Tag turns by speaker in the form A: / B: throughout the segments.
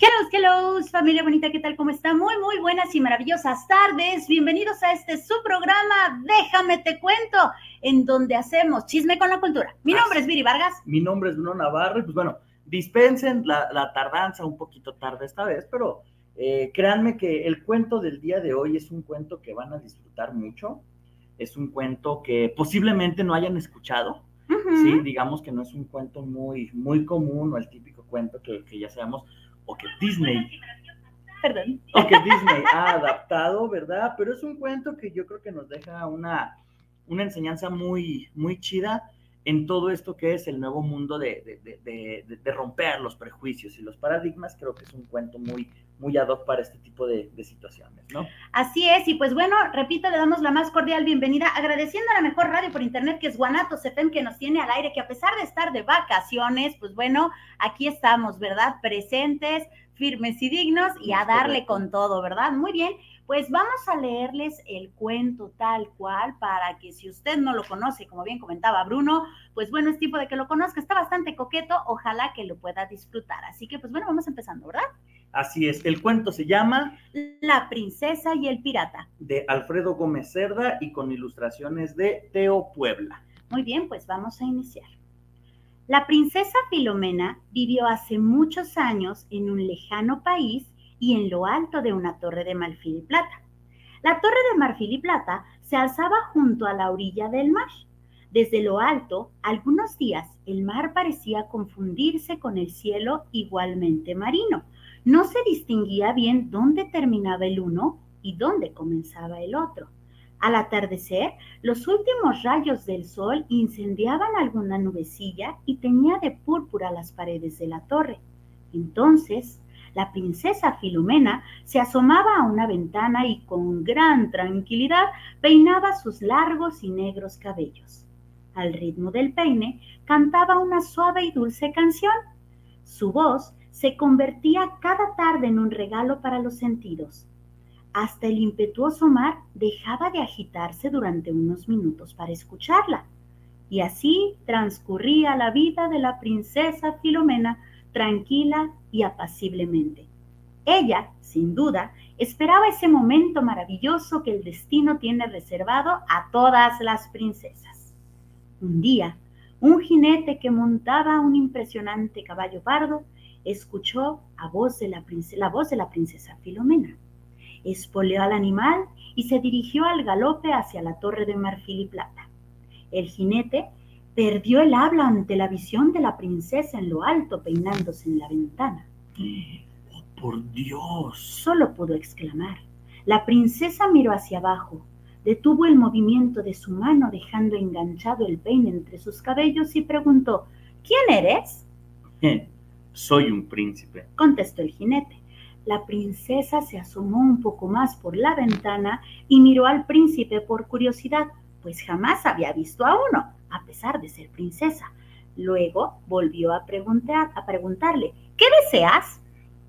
A: Hello, hello, familia bonita, ¿qué tal? ¿Cómo está? Muy, muy buenas y maravillosas tardes. Bienvenidos a este su programa Déjame te cuento, en donde hacemos chisme con la cultura. Mi nombre es Viri Vargas.
B: Mi nombre es Bruno Navarro y pues bueno, dispensen la, tardanza un poquito tarde esta vez, pero eh, créanme que el cuento del día de hoy es un cuento que van a disfrutar mucho. Es un cuento que posiblemente no hayan escuchado. Sí, digamos que no es un cuento muy, muy común o el típico cuento que, que ya sabemos o que Disney.
A: Perdón.
B: O que Disney ha adaptado, ¿verdad? Pero es un cuento que yo creo que nos deja una, una enseñanza muy, muy chida en todo esto que es el nuevo mundo de, de, romper los prejuicios y los paradigmas, creo que es un cuento muy, muy ad hoc para este tipo de, situaciones, ¿no?
A: Así es, y pues bueno, repito, le damos la más cordial bienvenida, agradeciendo a la mejor radio por internet, que es Guanatos FM, que nos tiene al aire, que a pesar de estar de vacaciones, pues bueno, aquí estamos, ¿verdad? Presentes, firmes y dignos, y a darle con todo, ¿verdad? Muy bien, pues vamos a leerles el cuento tal cual para que si usted no lo conoce, como bien comentaba Bruno, pues bueno, es tipo de que lo conozca, está bastante coqueto, ojalá que lo pueda disfrutar. Así que pues bueno, vamos empezando, ¿verdad?
B: Así es, el cuento se llama
A: La princesa y el pirata.
B: De Alfredo Gómez Cerda y con ilustraciones de Teo Puebla.
A: Muy bien, pues vamos a iniciar. La princesa Filomena vivió hace muchos años en un lejano país y en lo alto de una torre de marfil y plata. La torre de marfil y plata se alzaba junto a la orilla del mar. Desde lo alto, algunos días el mar parecía confundirse con el cielo igualmente marino. No se distinguía bien dónde terminaba el uno y dónde comenzaba el otro. Al atardecer, los últimos rayos del sol incendiaban alguna nubecilla y teñía de púrpura las paredes de la torre. Entonces, la princesa Filomena se asomaba a una ventana y con gran tranquilidad peinaba sus largos y negros cabellos. Al ritmo del peine cantaba una suave y dulce canción. Su voz se convertía cada tarde en un regalo para los sentidos. Hasta el impetuoso mar dejaba de agitarse durante unos minutos para escucharla. Y así transcurría la vida de la princesa Filomena tranquila y apaciblemente. Ella, sin duda, esperaba ese momento maravilloso que el destino tiene reservado a todas las princesas. Un día, un jinete que montaba un impresionante caballo pardo escuchó a voz de la, la voz de la princesa Filomena. Espoleó al animal y se dirigió al galope hacia la torre de marfil y plata. El jinete perdió el habla ante la visión de la princesa en lo alto peinándose en la ventana.
B: ¡Oh, por Dios!
A: Solo pudo exclamar. La princesa miró hacia abajo, detuvo el movimiento de su mano dejando enganchado el peine entre sus cabellos y preguntó, ¿Quién eres?
B: soy un príncipe,
A: contestó el jinete. La princesa se asomó un poco más por la ventana y miró al príncipe por curiosidad, pues jamás había visto a uno a pesar de ser princesa. Luego volvió a, preguntar, a preguntarle, ¿qué deseas?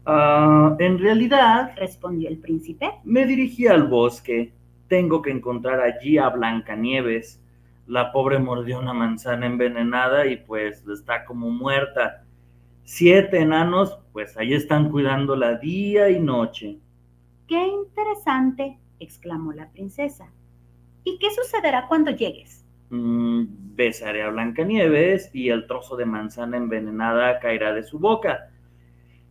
B: Ah, en realidad,
A: respondió el príncipe,
B: me dirigí al bosque. Tengo que encontrar allí a Blancanieves. La pobre mordió una manzana envenenada y pues está como muerta. Siete enanos, pues ahí están cuidándola día y noche.
A: ¡Qué interesante! exclamó la princesa. ¿Y qué sucederá cuando llegues?
B: Mm, besaré a Blancanieves y el trozo de manzana envenenada caerá de su boca.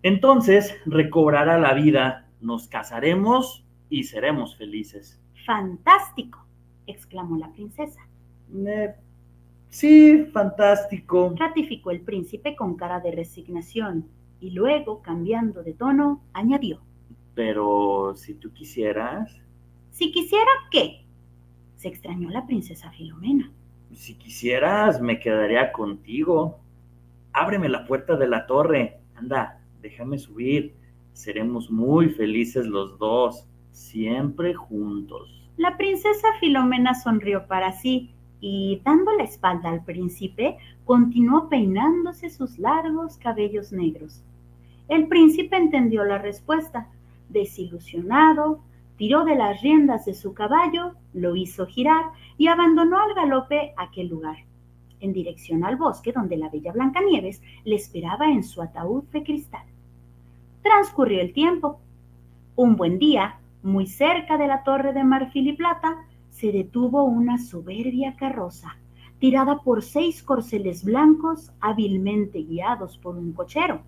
B: Entonces recobrará la vida, nos casaremos y seremos felices.
A: Fantástico, exclamó la princesa.
B: Eh, sí, fantástico,
A: ratificó el príncipe con cara de resignación y luego, cambiando de tono, añadió.
B: Pero si tú quisieras...
A: Si quisiera qué? se extrañó la princesa Filomena.
B: Si quisieras, me quedaría contigo. Ábreme la puerta de la torre. Anda, déjame subir. Seremos muy felices los dos, siempre juntos.
A: La princesa Filomena sonrió para sí y, dando la espalda al príncipe, continuó peinándose sus largos cabellos negros. El príncipe entendió la respuesta. Desilusionado, tiró de las riendas de su caballo, lo hizo girar y abandonó al galope aquel lugar, en dirección al bosque donde la bella Blancanieves le esperaba en su ataúd de cristal. Transcurrió el tiempo. Un buen día, muy cerca de la torre de marfil y plata, se detuvo una soberbia carroza, tirada por seis corceles blancos hábilmente guiados por un cochero.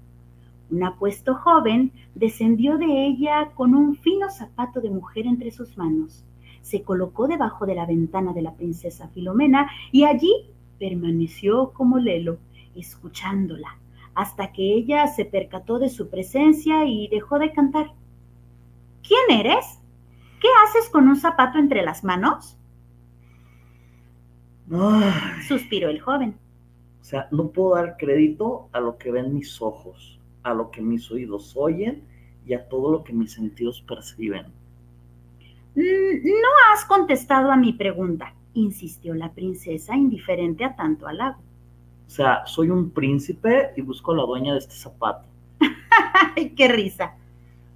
A: Un apuesto joven descendió de ella con un fino zapato de mujer entre sus manos. Se colocó debajo de la ventana de la princesa Filomena y allí permaneció como lelo, escuchándola, hasta que ella se percató de su presencia y dejó de cantar. ¿Quién eres? ¿Qué haces con un zapato entre las manos? Suspiró el joven.
B: O sea, no puedo dar crédito a lo que ven mis ojos, a lo que mis oídos oyen y a todo lo que mis sentidos perciben.
A: Mm, no has contestado a mi pregunta, insistió la princesa, indiferente a tanto halago.
B: O sea, soy un príncipe y busco a la dueña de este zapato.
A: ¡Qué risa!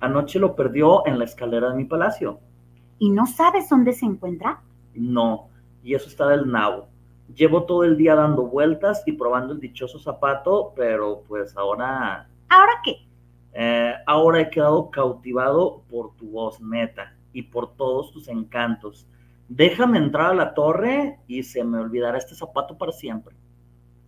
B: Anoche lo perdió en la escalera de mi palacio.
A: ¿Y no sabes dónde se encuentra?
B: No, y eso está del nabo. Llevo todo el día dando vueltas y probando el dichoso zapato, pero pues ahora...
A: ¿Ahora qué?
B: Eh, ahora he quedado cautivado por tu voz neta y por todos tus encantos. Déjame entrar a la torre y se me olvidará este zapato para siempre.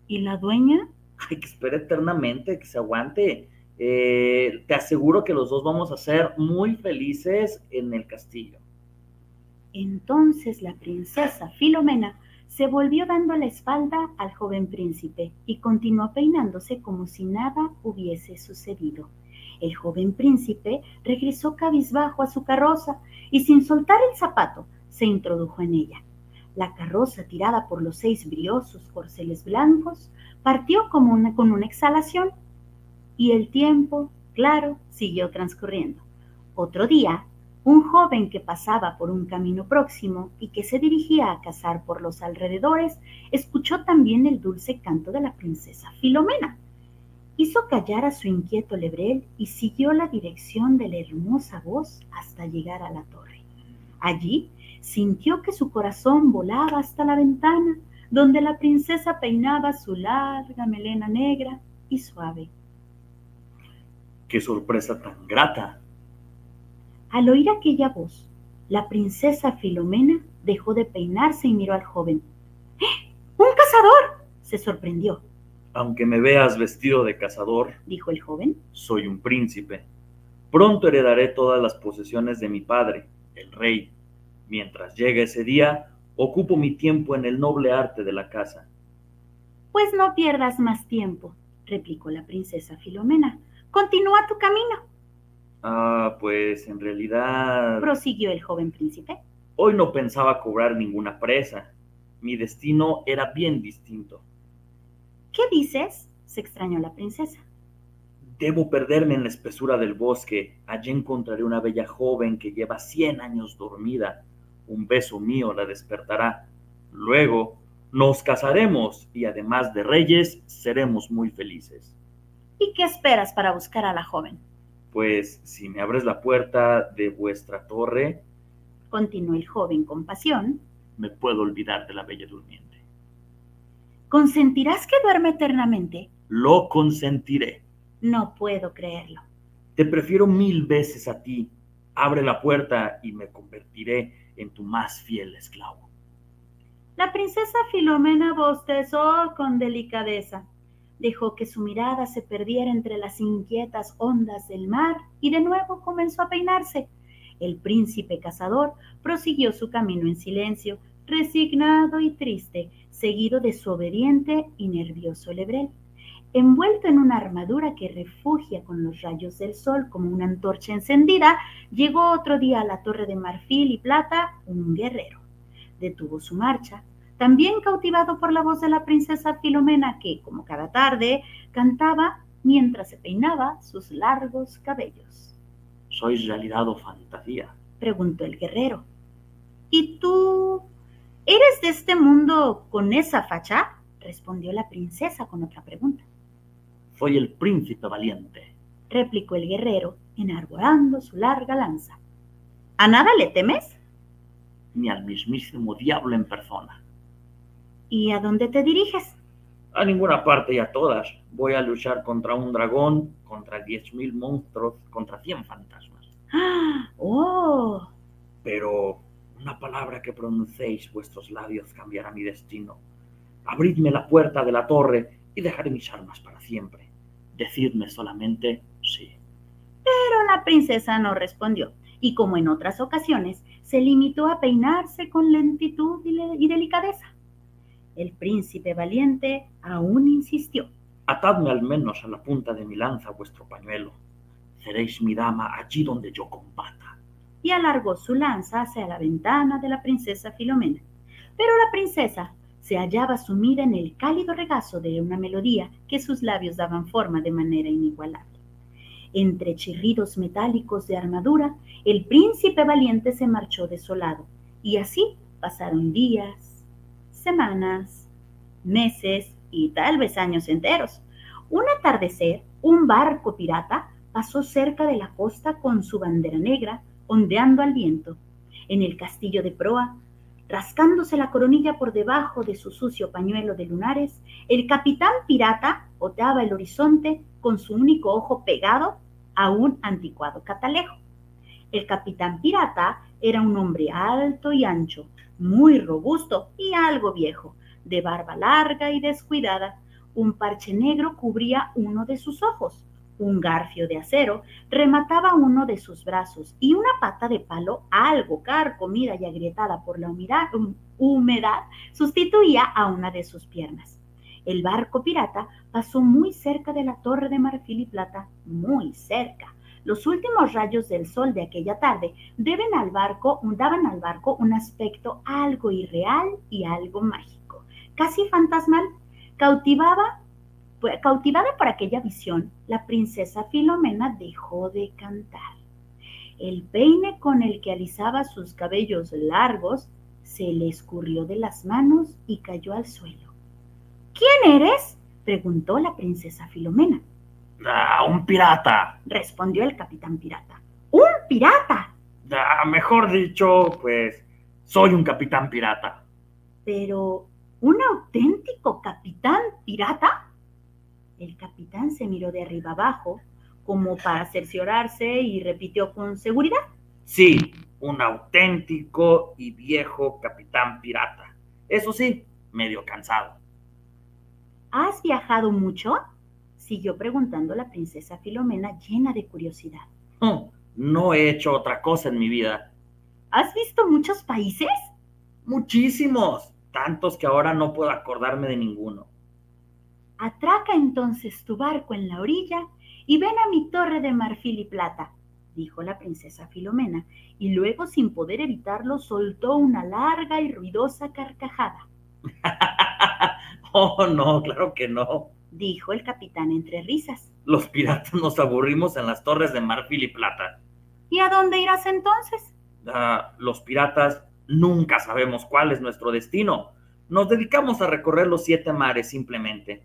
A: ¿Y la dueña?
B: Ay, que espere eternamente, que se aguante. Eh, te aseguro que los dos vamos a ser muy felices en el castillo.
A: Entonces la princesa Filomena se volvió dando la espalda al joven príncipe y continuó peinándose como si nada hubiese sucedido. El joven príncipe regresó cabizbajo a su carroza y sin soltar el zapato se introdujo en ella. La carroza, tirada por los seis briosos corceles blancos, partió como una, con una exhalación y el tiempo, claro, siguió transcurriendo. Otro día, un joven que pasaba por un camino próximo y que se dirigía a cazar por los alrededores, escuchó también el dulce canto de la princesa Filomena. Hizo callar a su inquieto lebrel y siguió la dirección de la hermosa voz hasta llegar a la torre. Allí sintió que su corazón volaba hasta la ventana, donde la princesa peinaba su larga melena negra y suave.
B: ¡Qué sorpresa tan grata!
A: Al oír aquella voz, la princesa Filomena dejó de peinarse y miró al joven. ¡Eh! ¡Un cazador! se sorprendió.
B: Aunque me veas vestido de cazador,
A: dijo el joven,
B: soy un príncipe. Pronto heredaré todas las posesiones de mi padre, el rey, Mientras llega ese día, ocupo mi tiempo en el noble arte de la caza.
A: Pues no pierdas más tiempo, replicó la princesa Filomena. Continúa tu camino.
B: Ah, pues en realidad...
A: prosiguió el joven príncipe.
B: Hoy no pensaba cobrar ninguna presa. Mi destino era bien distinto.
A: ¿Qué dices? se extrañó la princesa.
B: Debo perderme en la espesura del bosque. Allí encontraré una bella joven que lleva cien años dormida un beso mío la despertará. Luego nos casaremos y además de reyes seremos muy felices.
A: ¿Y qué esperas para buscar a la joven?
B: Pues si me abres la puerta de vuestra torre,
A: continuó el joven con pasión,
B: me puedo olvidar de la bella durmiente.
A: ¿Consentirás que duerme eternamente?
B: Lo consentiré.
A: No puedo creerlo.
B: Te prefiero mil veces a ti. Abre la puerta y me convertiré en tu más fiel esclavo.
A: La princesa Filomena bostezó con delicadeza. Dejó que su mirada se perdiera entre las inquietas ondas del mar y de nuevo comenzó a peinarse. El príncipe cazador prosiguió su camino en silencio, resignado y triste, seguido de su obediente y nervioso lebrel. Envuelto en una armadura que refugia con los rayos del sol como una antorcha encendida, llegó otro día a la torre de marfil y plata un guerrero. Detuvo su marcha, también cautivado por la voz de la princesa Filomena que, como cada tarde, cantaba mientras se peinaba sus largos cabellos.
B: ¿Sois realidad o fantasía?
A: preguntó el guerrero. ¿Y tú eres de este mundo con esa facha? respondió la princesa con otra pregunta.
B: Soy el príncipe valiente,
A: replicó el guerrero, enarbolando su larga lanza. ¿A nada le temes?
B: Ni al mismísimo diablo en persona.
A: ¿Y a dónde te diriges?
B: A ninguna parte y a todas. Voy a luchar contra un dragón, contra diez mil monstruos, contra cien fantasmas.
A: ¡Ah! ¡Oh!
B: Pero una palabra que pronunciéis vuestros labios cambiará mi destino. Abridme la puerta de la torre y dejaré mis armas para siempre. Decidme solamente sí.
A: Pero la princesa no respondió, y como en otras ocasiones, se limitó a peinarse con lentitud y, delicadeza. El príncipe valiente aún insistió.
B: Atadme al menos a la punta de mi lanza vuestro pañuelo. Seréis mi dama allí donde yo combata.
A: y alargó su lanza hacia la ventana de la princesa Filomena. Pero la princesa se hallaba sumida en el cálido regazo de una melodía que sus labios daban forma de manera inigualable. Entre chirridos metálicos de armadura, el príncipe valiente se marchó desolado, y así pasaron días, semanas, meses y tal vez años enteros. Un atardecer, un barco pirata pasó cerca de la costa con su bandera negra ondeando al viento. En el castillo de proa, rascándose la coronilla por debajo de su sucio pañuelo de lunares, el capitán pirata oteaba el horizonte con su único ojo pegado a un anticuado catalejo. El capitán pirata era un hombre alto y ancho, muy robusto y algo viejo, de barba larga y descuidada. Un parche negro cubría uno de sus ojos. Un garfio de acero remataba uno de sus brazos y una pata de palo, algo carcomida y agrietada por la humedad, humedad, sustituía a una de sus piernas. El barco pirata pasó muy cerca de la torre de marfil y plata, muy cerca. Los últimos rayos del sol de aquella tarde al barco, daban al barco un aspecto algo irreal y algo mágico, casi fantasmal. Cautivaba Cautivada por aquella visión, la princesa Filomena dejó de cantar. El peine con el que alisaba sus cabellos largos se le escurrió de las manos y cayó al suelo. ¿Quién eres? preguntó la princesa Filomena.
B: ¡Ah, un pirata!
A: Respondió el capitán pirata. ¡Un pirata!
B: Ah, mejor dicho, pues soy un capitán pirata.
A: Pero, ¿un auténtico capitán pirata? El capitán se miró de arriba abajo, como para cerciorarse, y repitió con seguridad.
B: Sí, un auténtico y viejo capitán pirata. Eso sí, medio cansado.
A: ¿Has viajado mucho? Siguió preguntando la princesa Filomena llena de curiosidad.
B: Oh, no he hecho otra cosa en mi vida.
A: ¿Has visto muchos países?
B: Muchísimos, tantos que ahora no puedo acordarme de ninguno.
A: Atraca entonces tu barco en la orilla y ven a mi torre de marfil y plata, dijo la princesa Filomena, y luego sin poder evitarlo soltó una larga y ruidosa carcajada.
B: oh, no, claro que no,
A: dijo el capitán entre risas.
B: Los piratas nos aburrimos en las torres de marfil y plata.
A: ¿Y a dónde irás entonces?
B: Uh, los piratas nunca sabemos cuál es nuestro destino. Nos dedicamos a recorrer los siete mares simplemente.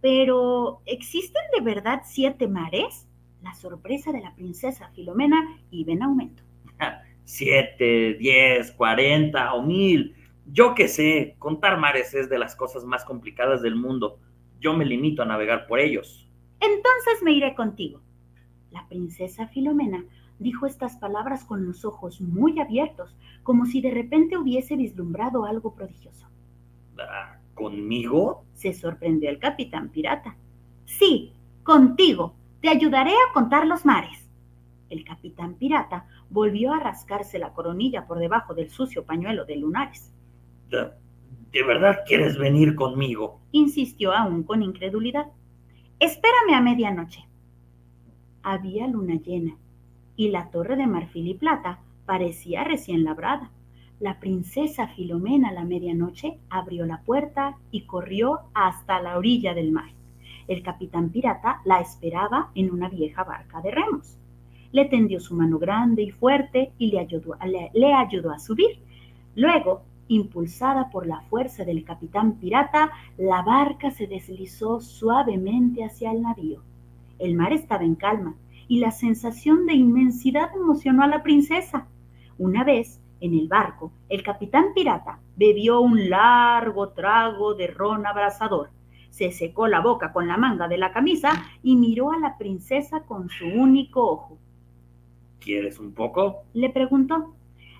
A: Pero, ¿existen de verdad siete mares? La sorpresa de la princesa Filomena iba en aumento.
B: Siete, diez, cuarenta o mil. Yo qué sé, contar mares es de las cosas más complicadas del mundo. Yo me limito a navegar por ellos.
A: Entonces me iré contigo. La princesa Filomena dijo estas palabras con los ojos muy abiertos, como si de repente hubiese vislumbrado algo prodigioso.
B: Ah, ¿Conmigo?
A: se sorprendió el capitán pirata. Sí, contigo. Te ayudaré a contar los mares. El capitán pirata volvió a rascarse la coronilla por debajo del sucio pañuelo de lunares.
B: ¿De, verdad quieres venir conmigo?
A: insistió aún con incredulidad. Espérame a medianoche. Había luna llena y la torre de marfil y plata parecía recién labrada. La princesa Filomena a la medianoche abrió la puerta y corrió hasta la orilla del mar. El capitán pirata la esperaba en una vieja barca de remos. Le tendió su mano grande y fuerte y le ayudó, le ayudó a subir. Luego, impulsada por la fuerza del capitán pirata, la barca se deslizó suavemente hacia el navío. El mar estaba en calma y la sensación de inmensidad emocionó a la princesa. Una vez, en el barco, el capitán pirata bebió un largo trago de ron abrasador. se secó la boca con la manga de la camisa y miró a la princesa con su único ojo.
B: ¿Quieres un poco?
A: Le preguntó.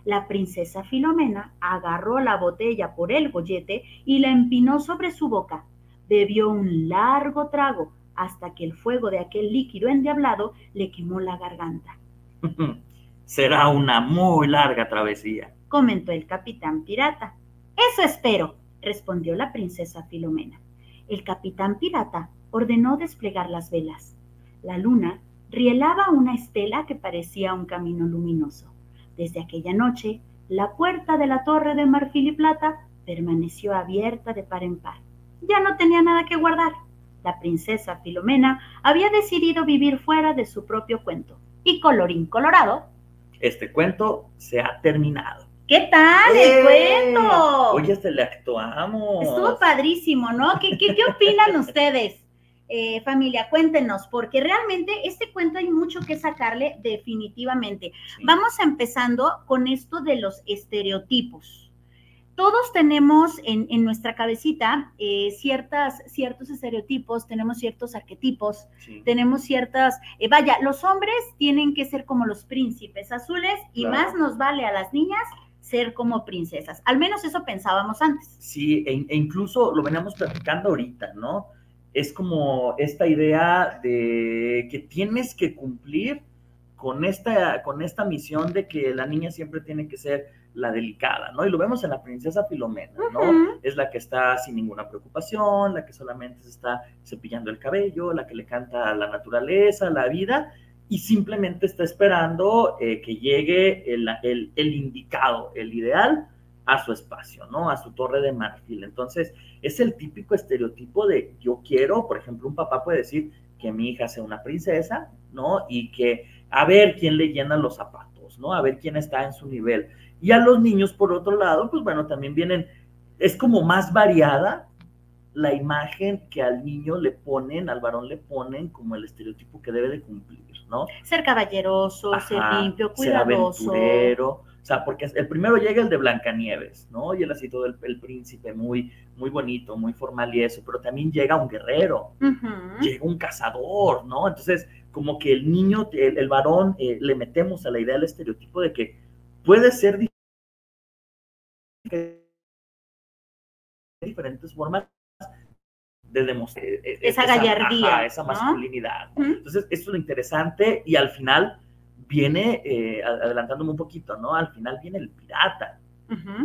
A: La princesa Filomena agarró la botella por el gollete y la empinó sobre su boca. Bebió un largo trago hasta que el fuego de aquel líquido endiablado le quemó la garganta.
B: Será una muy larga travesía,
A: comentó el capitán pirata. Eso espero, respondió la princesa Filomena. El capitán pirata ordenó desplegar las velas. La luna rielaba una estela que parecía un camino luminoso. Desde aquella noche, la puerta de la torre de marfil y plata permaneció abierta de par en par. Ya no tenía nada que guardar. La princesa Filomena había decidido vivir fuera de su propio cuento. Y colorín colorado.
B: Este cuento se ha terminado.
A: ¿Qué tal el ¡Eh! cuento?
B: Oye, este le actuamos.
A: Estuvo padrísimo, ¿no? ¿Qué, qué, qué opinan ustedes? Eh, familia, cuéntenos, porque realmente este cuento hay mucho que sacarle definitivamente. Vamos empezando con esto de los estereotipos. Todos tenemos en, nuestra cabecita eh, ciertas, ciertos estereotipos, tenemos ciertos arquetipos, tenemos ciertas, eh, vaya, los hombres tienen que ser como los príncipes azules y más nos vale a las niñas ser como princesas. Al menos eso pensábamos antes.
B: Sí, e, e incluso lo veníamos platicando ahorita, ¿no? Es como esta idea de que tienes que cumplir con esta, con esta misión de que la niña siempre tiene que ser la delicada, ¿no? Y lo vemos en la princesa Filomena, ¿no? Es la que está sin ninguna preocupación, la que solamente se está cepillando el cabello, la que le canta a la naturaleza, la vida, y simplemente está esperando eh, que llegue el, el, el indicado, el ideal, a su espacio, ¿no? A su torre de marfil. Entonces, es el típico estereotipo de yo quiero, por ejemplo, un papá puede decir que mi hija sea una princesa, ¿no? Y que a ver quién le llena los zapatos, ¿no? A ver quién está en su nivel. Y a los niños, por otro lado, pues bueno, también vienen, es como más variada la imagen que al niño le ponen, al varón le ponen como el estereotipo que debe de cumplir, ¿no?
A: Ser caballeroso, ser limpio, cuidadoso.
B: Ser aventurero, o sea, porque el primero llega el de Blancanieves, ¿no? Y él así todo el, príncipe muy, muy bonito, muy formal y eso, pero también llega un guerrero, llega un cazador, ¿no? Entonces, como que el niño, el, varón, eh, le metemos a la idea del estereotipo de que puede ser diferentes formas de demostrar
A: esa, gallardía,
B: esa masculinidad. Entonces, eso es lo interesante y al final viene, eh, adelantándome un poquito, ¿no? Al final viene el pirata,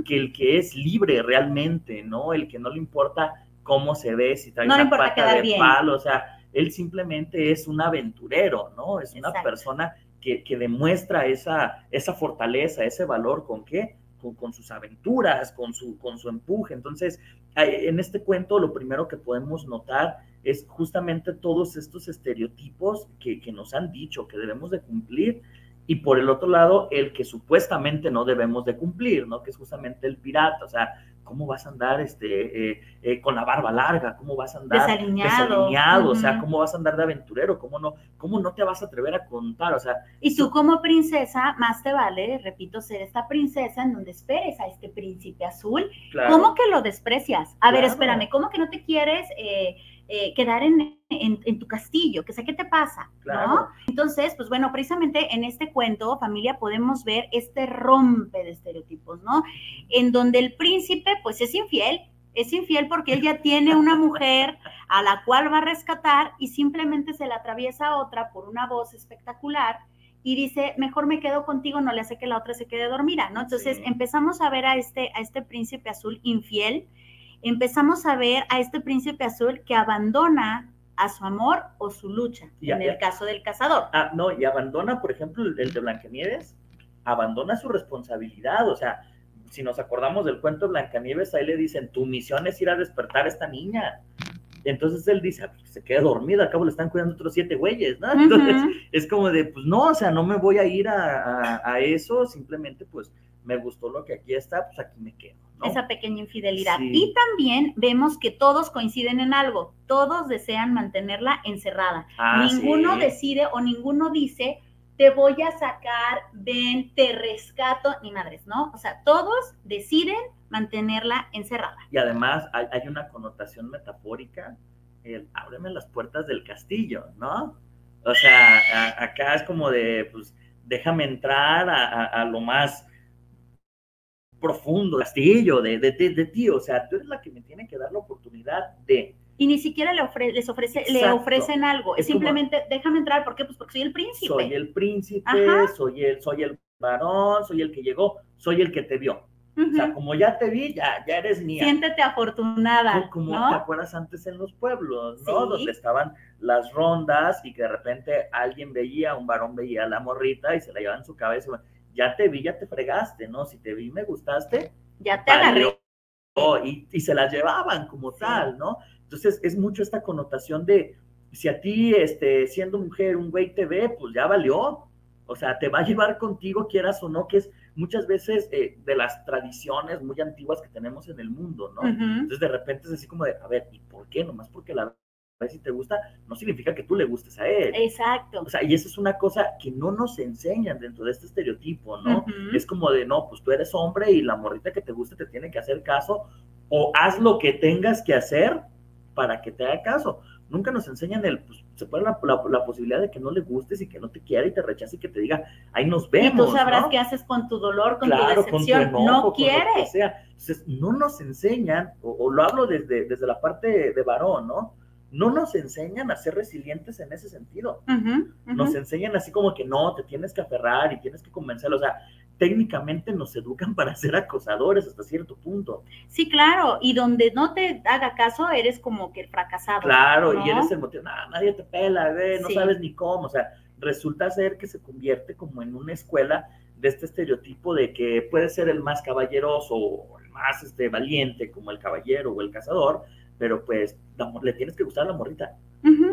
B: que el que es libre realmente, ¿no? El que no le importa cómo se ve, si trae una pata de palo, o sea, él simplemente es un aventurero, ¿no? Es una persona que, demuestra esa, esa fortaleza, ese valor, ¿con qué? Con, sus aventuras, con su, con su empuje. Entonces, en este cuento lo primero que podemos notar es justamente todos estos estereotipos que, que, nos han dicho que debemos de cumplir y por el otro lado el que supuestamente no debemos de cumplir, ¿no? Que es justamente el pirata, o sea, ¿cómo vas a andar este, eh, eh, con la barba larga? ¿Cómo vas a andar
A: desaliñado?
B: O sea, ¿cómo vas a andar de aventurero? ¿Cómo no, ¿Cómo no te vas a atrever a contar? O sea...
A: Y tú como princesa, más te vale, repito, ser esta princesa en donde esperes a este príncipe azul. ¿Cómo que lo desprecias? A ver, espérame, ¿cómo que no te quieres... Eh, eh, quedar en, en, tu castillo, que sé qué te pasa, ¿no? Entonces, pues bueno, precisamente en este cuento, familia, podemos ver este rompe de estereotipos, ¿no? En donde el príncipe, pues es infiel, es infiel porque él ya tiene una mujer a la cual va a rescatar y simplemente se la atraviesa a otra por una voz espectacular y dice, mejor me quedo contigo, no le hace que la otra se quede dormida, ¿no? Entonces empezamos a ver a este, a este príncipe azul infiel, empezamos a ver a este príncipe azul que abandona a su amor o su lucha, en el caso del cazador.
B: Ah, no, y abandona, por ejemplo, el, de Blancanieves, abandona su responsabilidad, o sea, si nos acordamos del cuento de Blancanieves, ahí le dicen, tu misión es ir a despertar a esta niña. Entonces él dice, ah, pues, se queda dormida, al cabo le están cuidando otros siete güeyes, ¿no? Entonces es como de, pues no, o sea, no me voy a ir a, a eso, simplemente pues me gustó lo que aquí está, pues aquí me quedo
A: esa pequeña infidelidad. Y también vemos que todos coinciden en algo, todos desean mantenerla encerrada. Ah, ninguno decide o ninguno dice, te voy a sacar, ven, te rescato, ni madres, ¿no? O sea, todos deciden mantenerla encerrada.
B: Y además hay, una connotación metafórica el ábreme las puertas del castillo, ¿no? O sea, acá es como de, pues, déjame entrar a, lo más profundo, castillo, de, de, de, ti, o sea, tú eres la que me tiene que dar la oportunidad de...
A: Y ni siquiera le les ofrece, le ofrecen algo, es simplemente déjame entrar, ¿por qué? Pues porque soy el príncipe.
B: Soy el príncipe, soy el, soy el varón, soy el que llegó, soy el que te vio. O sea, como ya te vi, ya, ya eres mía.
A: Siéntete afortunada.
B: Como, te acuerdas antes en los pueblos, ¿no? Donde estaban las rondas y que de repente alguien veía, un varón veía a la morrita y se la llevaba en su cabeza. Ya te vi, ya te fregaste, ¿no? Si te vi, me gustaste.
A: Ya te agarré.
B: Y, y, se las llevaban como tal, ¿no? Entonces es mucho esta connotación de si a ti, este, siendo mujer, un güey te ve, pues ya valió. O sea, te va a llevar contigo, quieras o no, que es muchas veces eh, de las tradiciones muy antiguas que tenemos en el mundo, ¿no? Entonces de repente es así como de, a ver, ¿y por qué? Nomás porque la vez si te gusta, no significa que tú le gustes a él.
A: Exacto.
B: O sea, y esa es una cosa que no nos enseñan dentro de este estereotipo, ¿no? Es como de, no, pues tú eres hombre y la morrita que te gusta te tiene que hacer caso, o haz lo que tengas que hacer para que te haga caso nunca nos enseñan el, pues, se pone la, la, posibilidad de que no le gustes y que no te quiera y te rechace y que te diga, ahí nos vemos.
A: Y tú sabrás qué haces con tu dolor, con tu decepción. no quiere.
B: sea. Entonces, no nos enseñan, o, lo hablo desde, desde la parte de varón, ¿no? No nos enseñan a ser resilientes en ese sentido. Nos enseñan así como que no, te tienes que aferrar y tienes que convencerlo. O sea, técnicamente nos educan para ser acosadores hasta cierto punto.
A: Sí, claro, y donde no te haga caso, eres como que el fracasado.
B: Claro, y eres el motivo, nadie te pela, no sabes ni cómo, o sea, resulta ser que se convierte como en una escuela de este estereotipo de que puede ser el más caballeroso o el más este, valiente como el caballero o el cazador, pero pues le tienes que gustar a la morrita.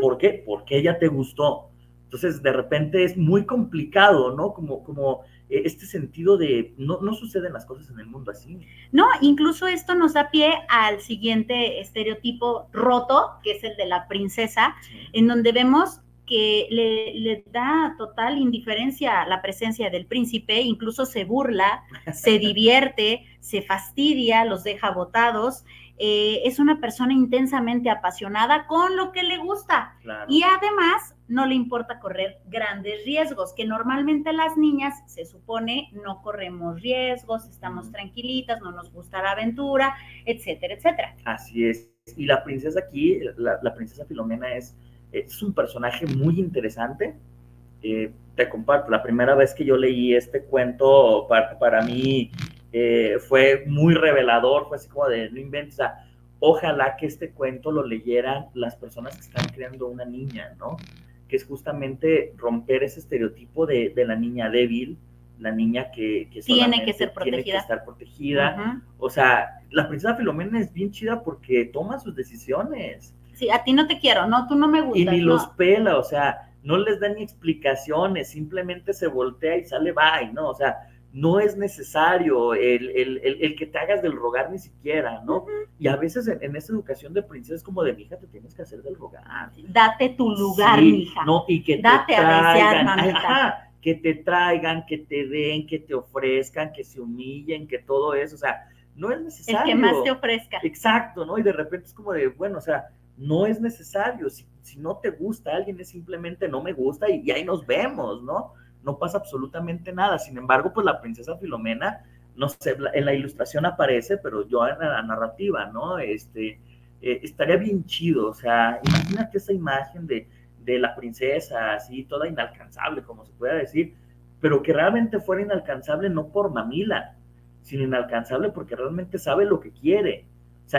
B: ¿Por qué? Porque ella te gustó. Entonces, de repente es muy complicado, ¿no? Como, como e-, este sentido de no, no suceden las cosas en el mundo así.
A: No, incluso esto nos da pie al siguiente estereotipo roto, que es el de la princesa, en donde vemos que le, le, da total indiferencia la presencia del príncipe, incluso se burla, se divierte, se fastidia, los deja botados. Eh, es una persona intensamente apasionada con lo que le gusta. Y además no le importa correr grandes riesgos, que normalmente las niñas se supone no corremos riesgos, estamos tranquilitas, no nos gusta la aventura, etcétera, etcétera.
B: Así es. Y la princesa aquí, la, princesa Filomena es, es un personaje muy interesante. Eh, te comparto, la primera vez que yo leí este cuento, para, para mí eh, fue muy revelador, fue así como de, no inventes, ojalá que este cuento lo leyeran las personas que están creando una niña, ¿no? Que es justamente romper ese estereotipo de, la niña débil, la niña que,
A: tiene que ser protegida.
B: Tiene que estar protegida. O sea, la princesa Filomena es bien chida porque toma sus decisiones.
A: Sí, a ti no te quiero, no, tú no me gustas.
B: Y ni los pela, o sea, no les da ni explicaciones, simplemente se voltea y sale bye, ¿no? O sea, no es necesario el, que te hagas del rogar ni siquiera, ¿no? Y a veces en, esta educación de princesa es como de, hija, te tienes que hacer del rogar.
A: Date tu lugar, hija.
B: No, y que Date te traigan, a desear, que te traigan, que te den, que te ofrezcan, que se humillen, que todo eso, o sea, no es necesario.
A: El que más te ofrezca.
B: Exacto, ¿no? Y de repente es como de, bueno, o sea, no es necesario. Si, no te gusta alguien, es simplemente no me gusta y ahí nos vemos, ¿no? No pasa absolutamente nada. Sin embargo, pues la princesa Filomena, no sé, en la ilustración aparece, pero yo en la narrativa, ¿no? Este, eh, estaría bien chido, o sea, imagínate esa imagen de, de la princesa, así, toda inalcanzable, como se pueda decir, pero que realmente fuera inalcanzable no por mamila, sino inalcanzable porque realmente sabe lo que quiere.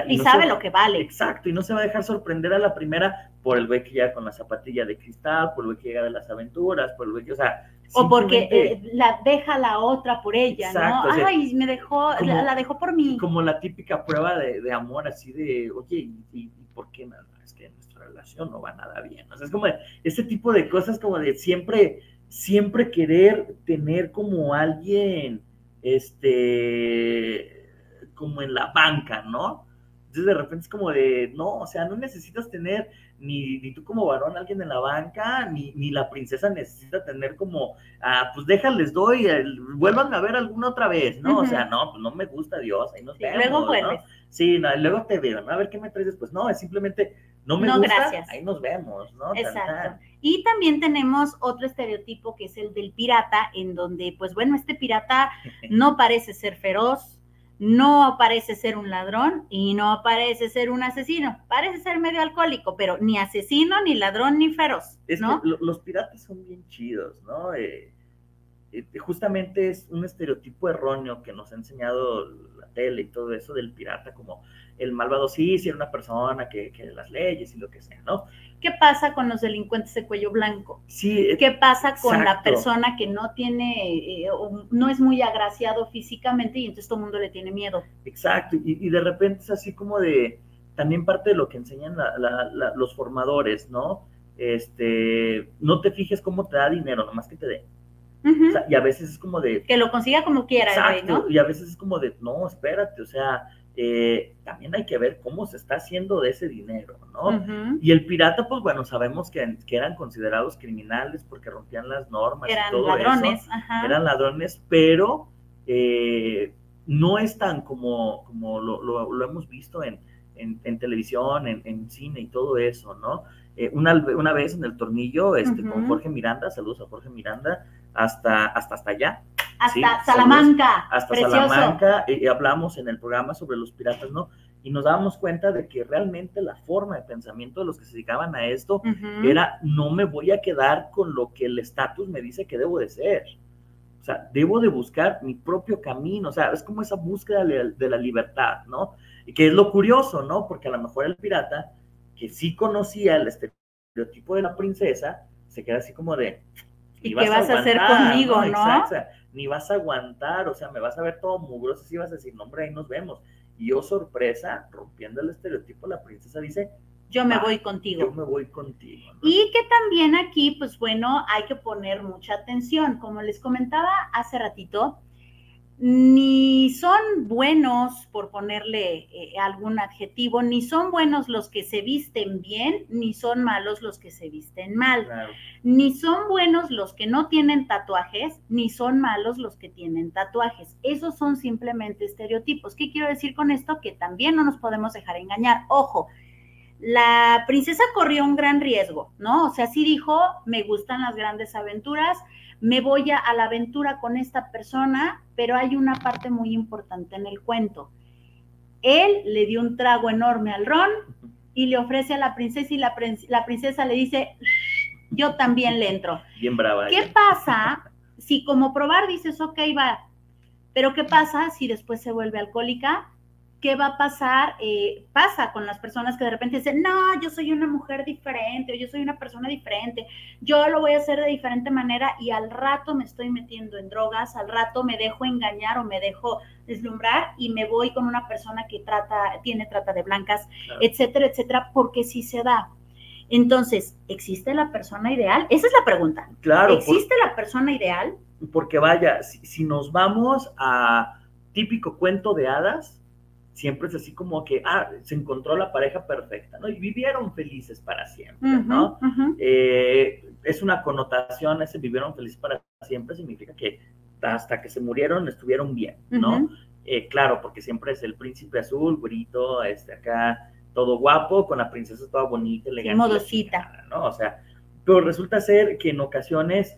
A: y, sabe lo que vale.
B: Exacto, y no se va a dejar sorprender a la primera por el güey que llega con la zapatilla de cristal, por el güey que llega de las aventuras, por el güey que, o sea,
A: o porque eh, la deja la otra por ella, ¿no? Ay, me dejó, la, dejó por mí.
B: Como la típica prueba de, amor, así de, oye, ¿y, por qué nada? Es que nuestra relación no va nada bien. O sea, es como ese tipo de cosas como de siempre, siempre querer tener como alguien, este, como en la banca, ¿no? Entonces de repente es como de, no, o sea, no necesitas tener ni, ni tú como varón alguien en la banca, ni, ni la princesa necesita tener como, ah, pues déjales, doy, el, vuélvanme a ver alguna otra vez, ¿no? O sea, no, pues no me gusta Dios, ahí nos vemos,
A: luego vuelves.
B: Sí, no, luego te veo, ¿no? A ver qué me traes después. No, es simplemente, no me
A: No,
B: gusta,
A: gracias.
B: ahí nos vemos, ¿no? Tan,
A: Exacto.
B: tan.
A: Y también tenemos otro estereotipo que es el del pirata, en donde, pues bueno, este pirata no parece ser feroz, no parece ser un ladrón y no parece ser un asesino. Parece ser medio alcohólico, pero ni asesino, ni ladrón, ni feroz,
B: Es
A: ¿no?
B: que lo- los piratas son bien chidos, ¿no? Eh, eh, justamente es un estereotipo erróneo que nos ha enseñado la tele y todo eso del pirata como el malvado sí, sí era una persona que, que las leyes y lo que sea, ¿no?
A: ¿Qué pasa con los delincuentes de cuello blanco?
B: Sí, eh,
A: ¿Qué pasa con la persona que no tiene, eh, o no es muy agraciado físicamente y entonces todo el mundo le tiene miedo?
B: exacto. Y, y de repente es así como de, también parte de lo que enseñan la- la- la- los formadores, ¿no? Este, no te fijes cómo te da dinero, nomás que te dé.
A: Ujú.
B: O sea, y a veces es como de,
A: que lo consiga como quiera, el
B: Exacto,
A: ¿no?
B: y a veces es como de, no, espérate, o sea, eh, también hay que ver cómo se está haciendo de ese dinero, ¿no? Y el pirata, pues bueno, sabemos que, que eran considerados criminales porque rompían las normas y
A: Eran
B: todo
A: ladrones,
B: eso.
A: ajá.
B: Eran ladrones, pero eh, no es tan como, como lo, lo- lo hemos visto en, en- en televisión, en, en cine y todo eso, ¿no? Eh, una, una vez en el tornillo, este, con. Jorge Miranda, saludos a Jorge Miranda, hasta, hasta, hasta allá,
A: hasta
B: sí,
A: Salamanca,
B: hasta
A: precioso.
B: Salamanca y, y hablamos en el programa sobre los piratas, ¿no? Y nos dábamos cuenta de que realmente la forma de pensamiento de los que se dedicaban a esto era no me voy a quedar con lo que el estatus me dice que debo de ser. O sea, debo de buscar mi propio camino, o sea, es como esa búsqueda de, la libertad, ¿no? Y que es lo curioso, ¿no? Porque a lo mejor el pirata, que sí conocía el estereotipo de la princesa, se queda así como de...
A: ¿Y
B: "Ni
A: qué vas a hacer conmigo, no?
B: Exacto, o sea, ni vas a aguantar, o sea, me vas a ver todo mugroso, si vas a decir, no, hombre, ahí nos vemos. Y yo, sorpresa, rompiendo el estereotipo, la princesa dice,
A: Yo me
B: Ah,
A: voy
B: yo
A: contigo.
B: me voy contigo. ¿no?
A: Y que también aquí, pues bueno, hay que poner mucha atención. Como les comentaba hace ratito, ni son buenos, por ponerle eh, algún adjetivo, ni son buenos los que se visten bien, ni son malos los que se visten mal.
B: Claro.
A: Ni son buenos los que no tienen tatuajes, ni son malos los que tienen tatuajes. Esos son simplemente estereotipos. ¿Qué quiero decir con esto? Que también no nos podemos dejar engañar. Ojo, la princesa corrió un gran riesgo, ¿no? O sea, sí dijo, me gustan las grandes aventuras, me voy a, a la aventura con esta persona, pero hay una parte muy importante en el cuento. Él le dio un trago enorme al ron y le ofrece a la princesa y la, prin- la princesa le dice, yo también le entro.
B: Bien brava.
A: ¿Qué
B: ella.
A: pasa si como probar dices, ok, va, pero qué pasa si después se vuelve alcohólica? ¿Qué va a pasar? Eh, pasa con las personas que de repente dicen, no, yo soy una mujer diferente o yo soy una persona diferente, yo lo voy a hacer de diferente manera y al rato me estoy metiendo en drogas, al rato me dejo engañar o me dejo deslumbrar y me voy con una persona que trata, tiene trata de blancas,
B: Claro.
A: etcétera, etcétera, porque sí se da. Entonces, ¿existe la persona ideal? Esa es la pregunta.
B: Claro, por-
A: ¿Existe la persona ideal?
B: porque vaya, si, si nos vamos a típico cuento de hadas, siempre es así como que, ah, se encontró la pareja perfecta, ¿no? Y vivieron felices para siempre, ¿no?
A: Ujú, ujú.
B: Eh, es una connotación, ese vivieron felices para siempre, significa que hasta que se murieron estuvieron bien, ¿no? Eh, claro, porque siempre es el príncipe azul, güerito, este acá, todo guapo, con la princesa toda bonita, elegante.
A: modosita.
B: ¿no? O sea, pero resulta ser que en ocasiones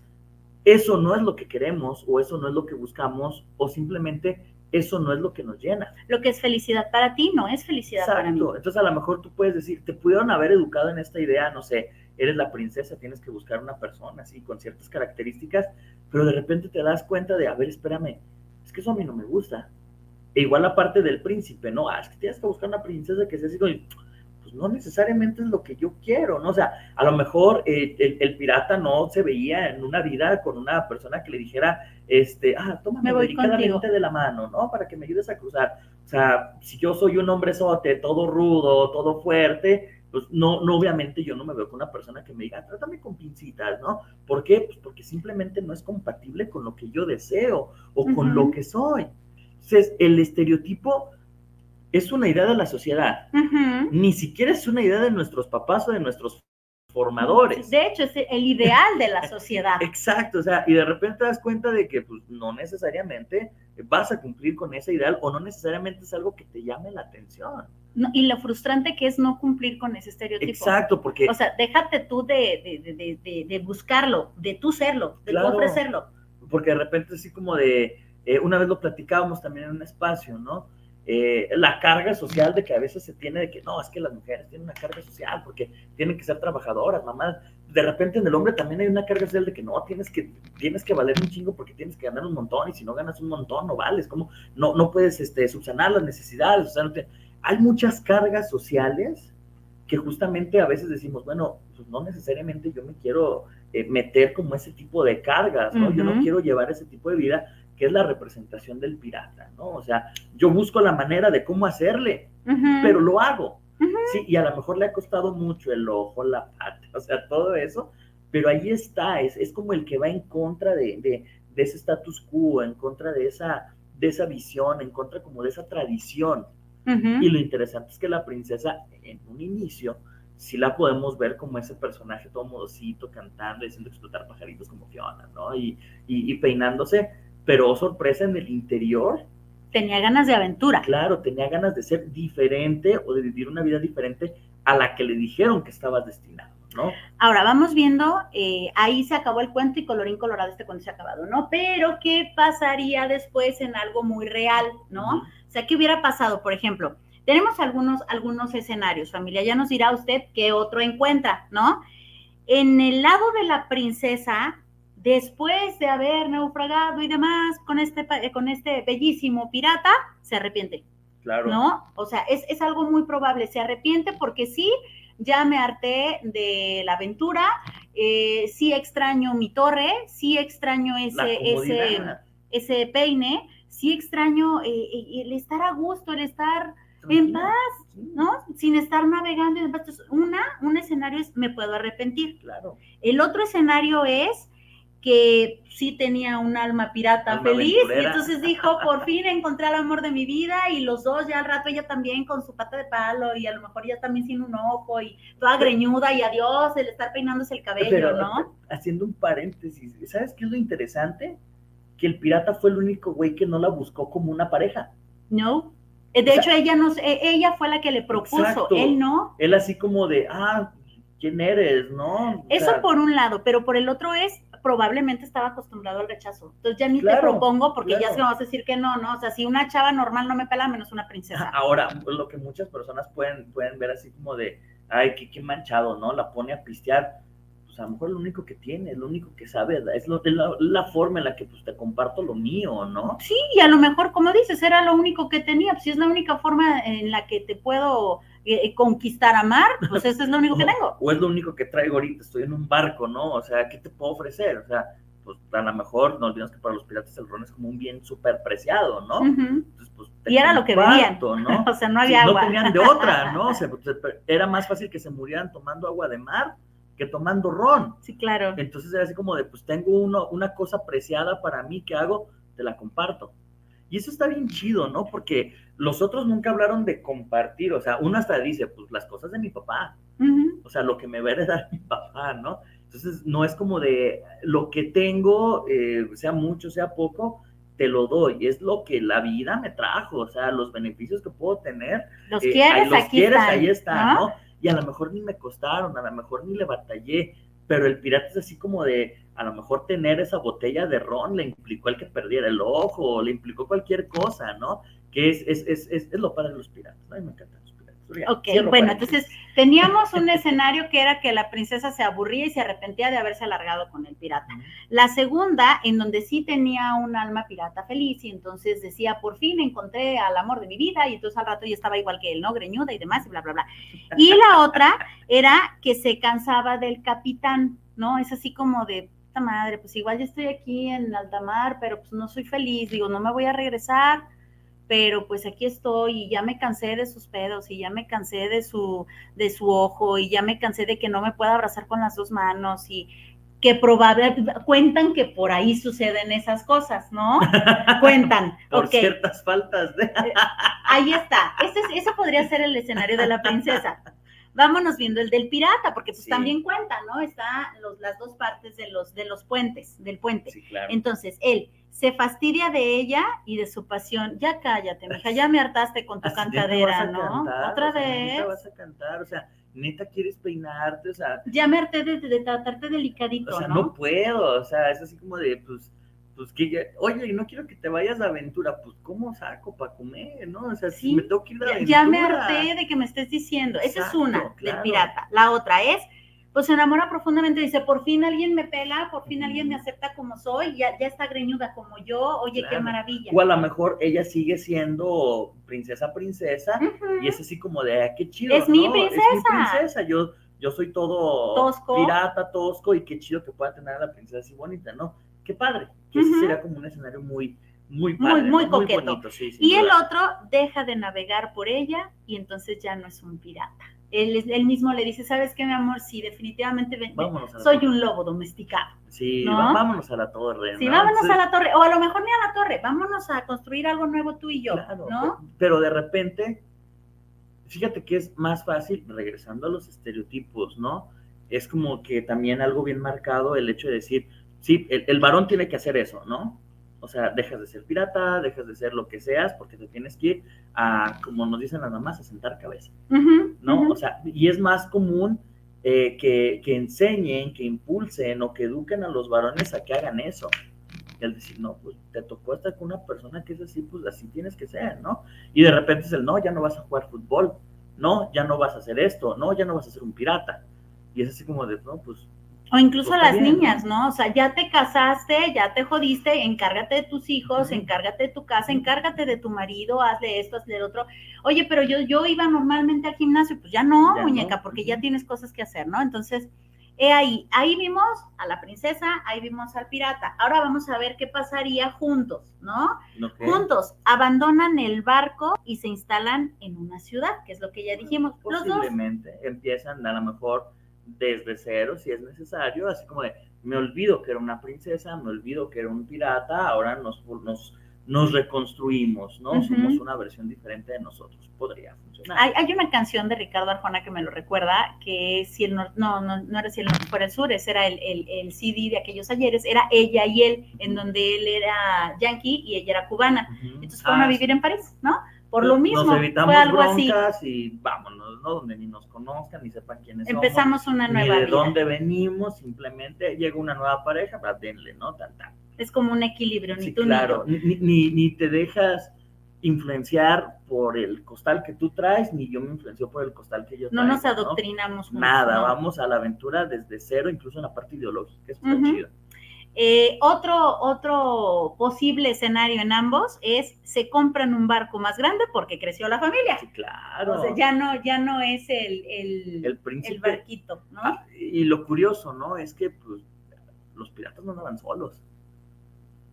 B: eso no es lo que queremos, o eso no es lo que buscamos, o simplemente eso no es lo que nos llena.
A: Lo que es felicidad para ti no es felicidad para mí.
B: Exacto. Entonces a lo mejor tú puedes decir, te pudieron haber educado en esta idea, no sé, eres la princesa, tienes que buscar una persona así con ciertas características, pero de repente te das cuenta de, a ver, espérame, es que eso a mí no me gusta. E igual la parte del príncipe, ¿no? Ah, es que tienes que buscar una princesa que sea así, pues no necesariamente es lo que yo quiero, ¿no? O sea, a lo mejor eh, el, el pirata no se veía en una vida con una persona que le dijera, este, ah, tómame
A: Me voy
B: delicadamente de la mano, ¿no? Para que me ayudes a cruzar. O sea, si yo soy un hombre sote, todo rudo, todo fuerte, pues no, no, obviamente yo no me veo con una persona que me diga, trátame con pincitas, ¿no? ¿Por qué? Pues porque simplemente no es compatible con lo que yo deseo o con lo que soy. Entonces, el estereotipo es una idea de la sociedad. Ni siquiera es una idea de nuestros papás o de nuestros formadores.
A: De hecho, es el ideal de la sociedad.
B: Exacto, o sea, y de repente te das cuenta de que pues, no necesariamente vas a cumplir con ese ideal o no necesariamente es algo que te llame la atención.
A: y lo frustrante que es no cumplir con ese estereotipo.
B: Exacto, porque...
A: O sea, déjate tú de, buscarlo, de tú serlo, de tú ofrecerlo.
B: Porque de repente así como de, eh, una vez lo platicábamos también en un espacio, ¿no? Eh, la carga social de que a veces se tiene de que no, es que las mujeres tienen una carga social porque tienen que ser trabajadoras, mamás. De repente en el hombre también hay una carga social de que no, tienes que, tienes que valer un chingo porque tienes que ganar un montón y si no ganas un montón no vales, como no, no puedes este, subsanar las necesidades. O sea, no hay muchas cargas sociales que justamente a veces decimos, bueno, pues no necesariamente yo me quiero eh, meter como ese tipo de cargas, ¿no? Yo no quiero llevar ese tipo de vida que es la representación del pirata, ¿no? O sea, yo busco la manera de cómo hacerle, pero lo hago. Sí, y a lo mejor le ha costado mucho el ojo, la pata, o sea, todo eso, pero ahí está, es, es como el que va en contra de, de, de, ese status quo, en contra de esa, de esa visión, en contra como de esa tradición. Y lo interesante es que la princesa en un inicio, sí la podemos ver como ese personaje todo modosito, cantando, diciendo explotar pajaritos como Fiona, ¿no? Y, y, y peinándose, pero oh, sorpresa en el interior.
A: Tenía ganas de aventura.
B: Claro, tenía ganas de ser diferente o de vivir una vida diferente a la que le dijeron que estaba destinado, ¿no?
A: Ahora, vamos viendo, eh, ahí se acabó el cuento y colorín colorado este cuento se ha acabado, ¿no? Pero, ¿qué pasaría después en algo muy real, ¿no? O sea, ¿qué hubiera pasado, por ejemplo? Tenemos algunos, algunos escenarios, familia, ya nos dirá usted qué otro encuentra, ¿no? En el lado de la princesa, después de haber naufragado y demás con este, con este bellísimo pirata, se arrepiente.
B: Claro.
A: ¿No? O sea, es, algo muy probable. Se arrepiente porque sí, ya me harté de la aventura, eh, sí extraño mi torre, sí extraño ese, ese, ese peine, sí extraño eh, eh, el estar a gusto, el estar en paz, ¿no? Sin estar navegando. Entonces, una, un escenario es me puedo arrepentir.
B: Claro.
A: El otro escenario es que sí tenía un alma pirata feliz y entonces dijo, por fin encontré el amor de mi vida y los dos ya al rato ella también con su pata de palo y a lo mejor ya también sin un ojo y toda greñuda y adiós, el estar peinándose el cabello, ¿no?
B: Haciendo un paréntesis, ¿sabes qué es lo interesante? Que el pirata fue el único güey que no la buscó como una pareja.
A: No. Eh, de hecho, ella no, e, ella fue la que le propuso, él no.
B: Él así como de, ah, ¿quién eres? ¿No?
A: Eso por un lado, pero por el otro es, probablemente estaba acostumbrado al rechazo. Entonces ya ni te propongo porque ya se me vas a decir que no, ¿no? O sea, si una chava normal no me pela, menos una princesa.
B: Ahora, lo que muchas personas pueden, pueden ver así como de, ay, qué, qué manchado, ¿no? La pone a pistear. Pues a lo mejor lo único que tiene, lo único que sabe, es lo, la, la, forma en la que pues, te comparto lo mío, ¿no?
A: Sí, y a lo mejor, como dices, era lo único que tenía, pues si es la única forma en la que te puedo eh, eh, conquistar a mar, pues eso es lo único que tengo.
B: O es lo único que traigo ahorita, estoy en un barco, ¿no? O sea, ¿qué te puedo ofrecer? O sea, pues a lo mejor no olvidemos que para los piratas el ron es como un bien súper preciado, ¿no?
A: Entonces, pues, y era lo que veían, ¿no? o sea, no había agua.
B: No tenían de otra, ¿no? O sea, pues, era más fácil que se murieran tomando agua de mar que tomando ron.
A: Sí, claro.
B: Entonces era así como de, pues tengo uno, una cosa preciada para mí que hago, te la comparto. Y eso está bien chido, ¿no? Porque los otros nunca hablaron de compartir, o sea, uno hasta dice, pues las cosas de mi papá, o sea, lo que me va a heredar mi papá, ¿no? Entonces, no es como de lo que tengo, eh, sea mucho, sea poco, te lo doy, es lo que la vida me trajo, o sea, los beneficios que puedo tener.
A: Los eh, quieres, los quieres,
B: ahí están, ¿no? Y a lo mejor ni me costaron, a lo mejor ni le batallé, pero el pirata es así como de, a lo mejor tener esa botella de ron le implicó el que perdiera el ojo, le implicó cualquier cosa, ¿no? que es, es, es, es, lo padre de los piratas. A mí me encantan piratas.
A: ok, bueno, entonces teníamos un escenario que era que la princesa se aburría y se arrepentía de haberse alargado con el pirata. La segunda, en donde sí tenía un alma pirata feliz y entonces decía, por fin encontré al amor de mi vida y entonces al rato ya estaba igual que él, ¿no? Greñuda y demás y bla, bla, bla. Y la otra era que se cansaba del capitán, ¿no? Es así como de, puta madre, pues igual ya estoy aquí en alta mar, pero pues no soy feliz, digo, no me voy a regresar pero pues aquí estoy y ya me cansé de sus pedos y ya me cansé de su, de su ojo y ya me cansé de que no me pueda abrazar con las dos manos y que probablemente cuentan que por ahí suceden esas cosas, ¿no? Cuentan.
B: por ciertas faltas de... Eh,
A: ahí está. Ese, ese podría ser el escenario de la princesa. Vámonos viendo el del pirata, porque pues también cuenta, ¿no? Está los, las dos partes de los, de los puentes, del puente.
B: Sí, claro.
A: Entonces, él se fastidia de ella y de su pasión. Ya cállate, mija, ya me hartaste con tu cantadera, ¿no? Otra vez.
B: vas a cantar, o sea, neta quieres peinarte, o sea.
A: Ya me harté de, tratarte delicadito,
B: o sea,
A: ¿no?
B: no puedo, o sea, es así como de, pues, pues que, oye, no quiero que te vayas de aventura, pues, ¿cómo saco para comer, no? O sea, si me tengo que ir de
A: ya,
B: aventura.
A: Ya me harté de que me estés diciendo. Esa es una, del pirata. La otra es, pues se enamora profundamente, dice, por fin alguien me pela, por fin alguien me acepta como soy, ya, ya está greñuda como yo, oye, qué maravilla.
B: O a lo mejor ella sigue siendo princesa, princesa, y es así como de, ah, qué chido,
A: Es mi princesa. Es mi
B: princesa, yo, yo soy todo
A: tosco.
B: pirata, tosco, y qué chido que pueda tener a la princesa así bonita, ¿no? Qué padre, que ese sería como un escenario muy, muy padre,
A: muy, muy
B: ¿no?
A: coqueto.
B: bonito, sí,
A: y el otro deja de navegar por ella y entonces ya no es un pirata él, mismo le dice, ¿sabes qué, mi amor? Sí, definitivamente soy un lobo domesticado.
B: Sí, vámonos a la torre.
A: Sí, vámonos a la torre, o a lo mejor ni a la torre, vámonos a construir algo nuevo tú y yo, ¿no?
B: Pero de repente, fíjate que es más fácil, regresando a los estereotipos, ¿no? Es como que también algo bien marcado el hecho de decir, sí, el varón tiene que hacer eso, ¿no? O sea, dejas de ser pirata, dejas de ser lo que seas, porque te tienes que ir a, como nos dicen las mamás, a sentar cabeza, ¿no? O sea, y es más común eh, que, que, enseñen, que impulsen o que eduquen a los varones a que hagan eso. El decir, no, pues te tocó estar con una persona que es así, pues así tienes que ser, ¿no? Y de repente es el, no, ya no vas a jugar fútbol, no, ya no vas a hacer esto, no, ya no vas a ser un pirata. Y es así como de, no, pues
A: o incluso pues las niñas, ¿no? O sea, ya te casaste, ya te jodiste, encárgate de tus hijos, encárgate de tu casa, encárgate de tu marido, hazle esto, hazle lo otro. Oye, pero yo, yo iba normalmente al gimnasio, pues ya no, muñeca, porque ya tienes cosas que hacer, ¿no? Entonces, he ahí, ahí vimos a la princesa, ahí vimos al pirata. Ahora vamos a ver qué pasaría juntos, ¿no? Juntos, abandonan el barco y se instalan en una ciudad, que es lo que ya dijimos.
B: Posiblemente empiezan a lo mejor desde cero si es necesario, así como de, me olvido que era una princesa, me olvido que era un pirata, ahora nos, nos, nos reconstruimos, ¿no? Somos una versión diferente de nosotros, podría funcionar.
A: Hay, hay, una canción de Ricardo Arjona que me lo recuerda, que si el no, no, no, era si el norte fuera el sur, ese era el, el, el, CD de aquellos ayeres, era ella y él, en donde él era yankee y ella era cubana. Entonces fueron a ah, vivir en París, ¿no? Por lo mismo,
B: nos evitamos
A: fue algo
B: broncas
A: así.
B: y vámonos, ¿no? Donde ni nos conozcan, ni sepan quiénes
A: Empezamos
B: somos.
A: una nueva
B: ni de
A: vida.
B: dónde venimos, simplemente llega una nueva pareja, para denle, ¿no? Tan, tan.
A: Es como un equilibrio, ni
B: Sí,
A: tú
B: claro,
A: ni
B: ni, ni, ni te dejas influenciar por el costal que tú traes, ni yo me influencio por el costal que yo
A: yo. No
B: traigo.
A: nos adoctrinamos.
B: Nada,
A: no.
B: vamos a la aventura desde cero, incluso en la parte ideológica, está
A: Ujú.
B: chido.
A: Eh, otro, otro posible escenario en ambos es se compran un barco más grande porque creció la familia.
B: Sí, claro.
A: O sea, ya no, ya no es el, el,
B: el
A: barquito, ¿no?
B: Ah, y lo curioso, ¿no? Es que pues, los piratas no andaban solos.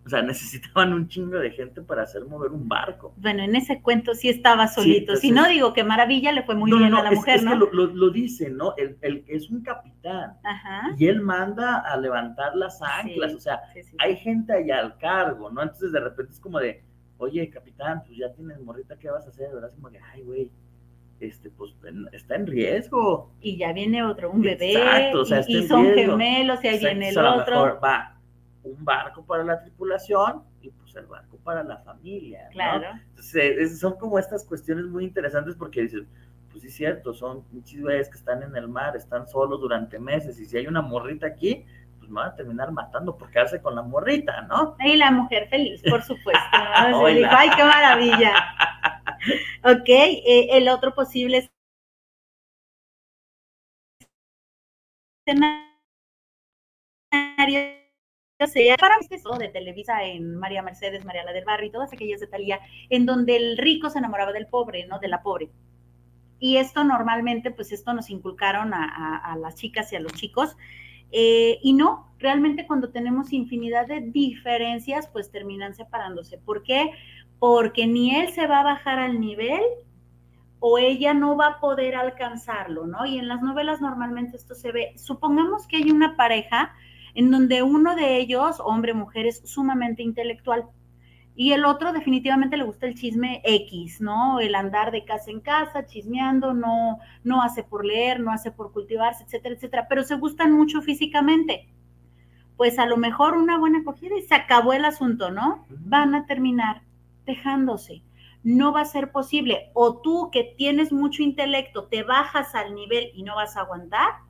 B: O sea, necesitaban un chingo de gente para hacer mover un barco.
A: Bueno, en ese cuento sí estaba solito. si no digo que maravilla le fue muy
B: no,
A: bien
B: no,
A: a la
B: es,
A: mujer,
B: es
A: ¿no?
B: que lo, lo, lo dice, ¿no? El, el que es un capitán
A: Ajá.
B: y él manda a levantar las anclas,
A: Sí,
B: o sea,
A: sí,
B: hay gente allá al cargo, ¿no? Entonces de repente es como de, oye, capitán, pues ya tienes morrita, ¿qué vas a hacer? ¿Verdad? Es como que, ay, güey, este, pues está en riesgo.
A: Y ya viene otro, un bebé,
B: Exacto, o sea,
A: y- y, son
B: riesgo.
A: gemelos, y ahí
B: Exacto,
A: viene el otro.
B: mejor va un barco para la tripulación y pues el barco para la familia, ¿no?
A: Claro.
B: Entonces, es- son como estas cuestiones muy interesantes porque dices, pues sí es cierto, son muchos güeyes que están en el mar, están solos durante meses y si hay una morrita aquí, pues me van a terminar matando por quedarse con la morrita, ¿no?
A: Y la mujer feliz, por supuesto. ¿no? Dijo, ay, qué maravilla. ok, eh, el otro posible escenario sería para mí de Televisa en María Mercedes, María la del Barrio y todas aquellas de Talía, en donde el rico se enamoraba del pobre, ¿no? De la pobre. Y esto normalmente, pues esto nos inculcaron a las chicas y a los chicos. Eh, y no, realmente cuando tenemos infinidad de diferencias, pues terminan separándose. ¿Por qué? Porque ni él se va a bajar al nivel o ella no va a poder alcanzarlo, ¿no? Y en las novelas normalmente esto se ve. Supongamos que hay una pareja en donde uno de ellos, hombre, mujer, es sumamente intelectual. Y el otro definitivamente le gusta el chisme X, ¿no? El andar de casa en casa, chismeando, no, no hace por leer, no hace por cultivarse, etcétera, etcétera, pero se gustan mucho físicamente. Pues a lo mejor una buena acogida y se acabó el asunto, ¿no? Van a terminar dejándose. No va a ser posible. O tú que tienes mucho intelecto, te bajas al nivel y no vas a aguantar.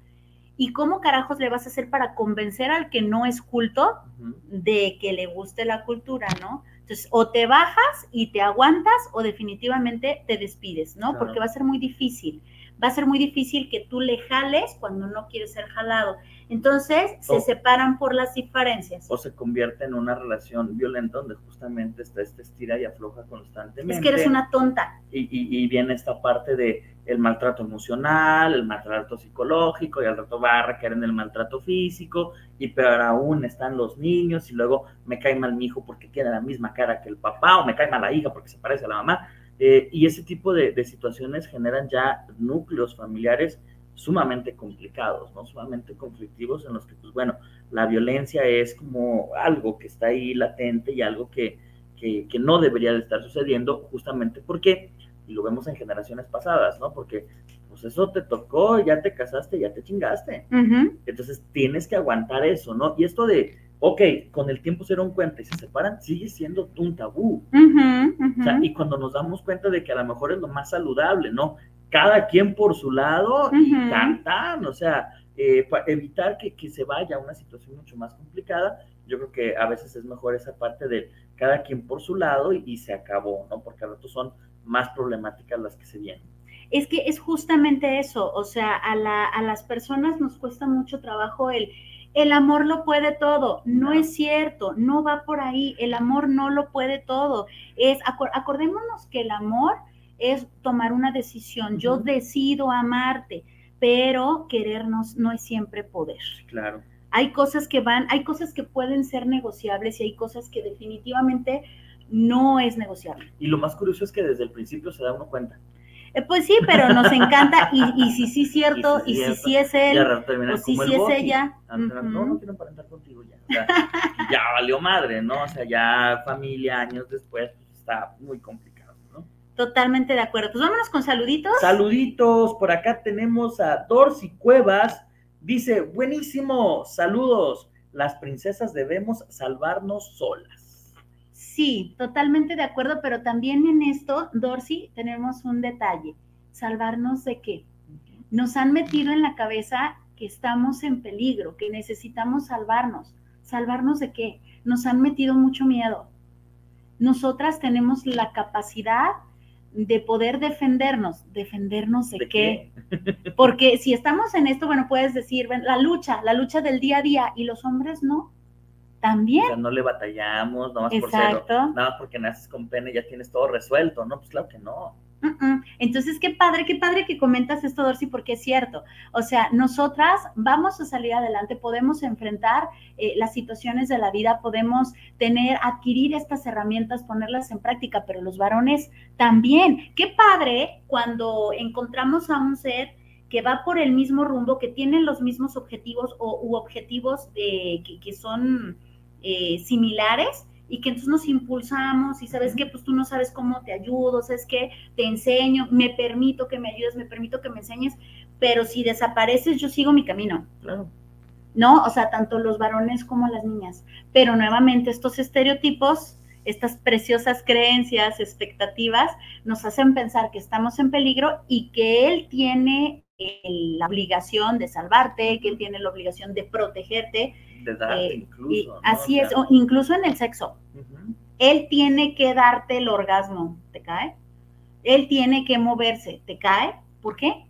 A: ¿Y cómo carajos le vas a hacer para convencer al que no es culto de que le guste la cultura, ¿no? Entonces, o te bajas y te aguantas o definitivamente te despides, ¿no? Porque va a ser muy difícil. Va a ser muy difícil que tú le jales cuando no quieres ser jalado. Entonces, se separan por las diferencias.
B: O se convierte en una relación violenta donde justamente está este estira y afloja constantemente.
A: Es que eres una tonta.
B: Y, y viene esta parte de el maltrato emocional, el maltrato psicológico, y al rato va a recaer en el maltrato físico, y peor aún están los niños, y luego me cae mal mi hijo porque tiene la misma cara que el papá, o me cae mal la hija porque se parece a la mamá. Eh, y ese tipo de, de, situaciones generan ya núcleos familiares sumamente complicados, ¿no? Sumamente conflictivos en los que, pues bueno, la violencia es como algo que está ahí latente y algo que, que, que no debería de estar sucediendo justamente porque y lo vemos en generaciones pasadas, ¿no? Porque pues eso te tocó, ya te casaste, ya te chingaste. Entonces tienes que aguantar eso, ¿no? Y esto de, ok, con el tiempo se dieron cuenta y se separan, sigue siendo un tabú. O sea, y cuando nos damos cuenta de que a lo mejor es lo más saludable, ¿no? Cada quien por su lado y tan, tan, o sea, eh, para evitar que, que, se vaya a una situación mucho más complicada, yo creo que a veces es mejor esa parte de cada quien por su lado y, y se acabó, ¿no? Porque a rato son más problemáticas las que se vienen.
A: Es que es justamente eso, o sea, a, la, a las personas nos cuesta mucho trabajo el, el amor lo puede todo. No, es cierto, no va por ahí. El amor no lo puede todo. Es, acordémonos que el amor es tomar una decisión. Yo decido amarte, pero querernos no es siempre poder.
B: Claro.
A: Hay cosas que van, hay cosas que pueden ser negociables y hay cosas que definitivamente no es negociable.
B: Y lo más curioso es que desde el principio se da uno cuenta.
A: Eh, pues sí, pero nos encanta, y, y si sí es cierto, y si sí es él, o si sí es ella.
B: No, no quiero aparentar contigo ya. ya valió madre, ¿no? O sea, ya familia, años después, pues, está muy complicado, ¿no?
A: Totalmente de acuerdo. Pues vámonos con saluditos.
B: Saluditos, por acá tenemos a Dorcy Cuevas, dice, buenísimo, saludos, las princesas debemos salvarnos solas.
A: Sí, totalmente de acuerdo, pero también en esto, Dorsey, tenemos un detalle. ¿Salvarnos de qué? Nos han metido en la cabeza que estamos en peligro, que necesitamos salvarnos. ¿Salvarnos de qué? Nos han metido mucho miedo. Nosotras tenemos la capacidad de poder defendernos. ¿Defendernos de, qué? Porque si estamos en esto, bueno, puedes decir, la lucha, la lucha del día a día, y los hombres no. También. O
B: sea, no le batallamos, nada más por ser, nada más porque naces con pene y ya tienes todo resuelto, ¿no? Pues claro que no.
A: Entonces, qué padre, qué padre que comentas esto, Dorcy, porque es cierto. O sea, nosotras vamos a salir adelante, podemos enfrentar eh, las situaciones de la vida, podemos tener, adquirir estas herramientas, ponerlas en práctica, pero los varones también. Qué padre cuando encontramos a un ser que va por el mismo rumbo, que tiene los mismos objetivos o u objetivos de, que, que son eh, similares y que entonces nos impulsamos y sabes que pues tú no sabes cómo te ayudo, sabes que te enseño, me permito que me ayudes, me permito que me enseñes, pero si desapareces yo sigo mi camino.
B: Claro.
A: ¿No? O sea, tanto los varones como las niñas. Pero nuevamente estos estereotipos, estas preciosas creencias, expectativas, nos hacen pensar que estamos en peligro y que él tiene la obligación de salvarte, que él tiene la obligación de protegerte,
B: de eh, incluso.
A: Así es, incluso en el sexo. Él tiene que darte el orgasmo, ¿te cae? Él tiene que moverse, ¿te cae? ¿Por qué?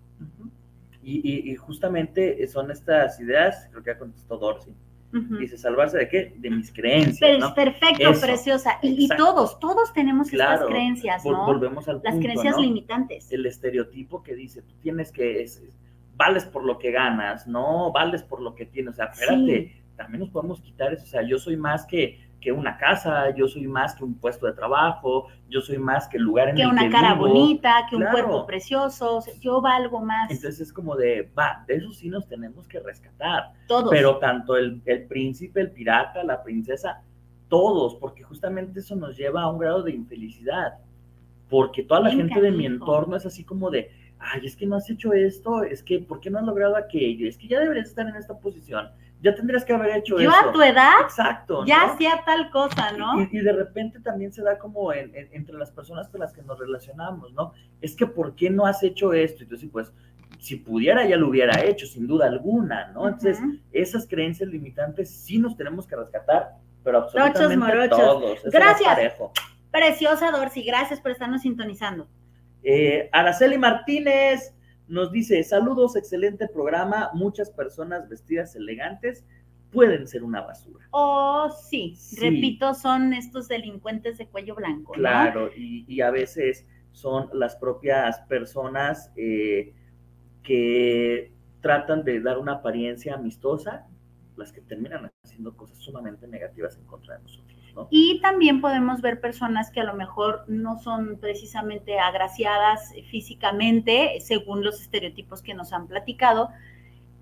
B: y, justamente son estas ideas, creo que ya contestó Dorsey. Dice, ¿salvarse de qué? De mis creencias.
A: Pero perfecto, preciosa. Y, todos, todos tenemos estas creencias, ¿no?
B: Volvemos al
A: Las creencias limitantes.
B: El estereotipo que dice, tú tienes que, vales por lo que ganas, no vales por lo que tienes. O sea, espérate, también nos podemos quitar eso. O sea, yo soy más que que una casa, yo soy más que un puesto de trabajo, yo soy más que el lugar en
A: que
B: el
A: una
B: que
A: cara
B: vivo.
A: bonita, que un cuerpo precioso, yo valgo más.
B: Entonces es como de, va, de eso sí nos tenemos que rescatar.
A: todos.
B: Pero tanto el, el príncipe, el pirata, la princesa, todos, porque justamente eso nos lleva a un grado de infelicidad. Porque toda la
A: Bien
B: gente de mi entorno es así como de, ay, es que no has hecho esto, es que, ¿por qué no has logrado aquello? Es que ya deberías estar en esta posición, ya tendrías que haber hecho
A: yo
B: eso.
A: a tu edad
B: Exacto.
A: ya
B: ¿no?
A: hacía tal cosa, ¿no?
B: Y, y de repente también se da como en- en- entre las personas con las que nos relacionamos, ¿no? Es que ¿por qué no has hecho esto? Entonces, pues, si pudiera ya lo hubiera hecho, sin duda alguna, ¿no? Entonces, esas creencias limitantes sí nos tenemos que rescatar, pero absolutamente todos. eso
A: Gracias. Preciosa Dorcy, gracias por estarnos sintonizando.
B: Eh, Araceli Martínez nos dice, saludos, excelente programa, muchas personas vestidas elegantes pueden ser una basura.
A: Oh, sí,
B: Sí.
A: repito, son estos delincuentes de cuello blanco, ¿no?
B: Claro, y, y a veces son las propias personas eh, que tratan de dar una apariencia amistosa, las que terminan haciendo cosas sumamente negativas en contra de nosotros, ¿no?
A: Y también podemos ver personas que a lo mejor no son precisamente agraciadas físicamente, según los estereotipos que nos han platicado,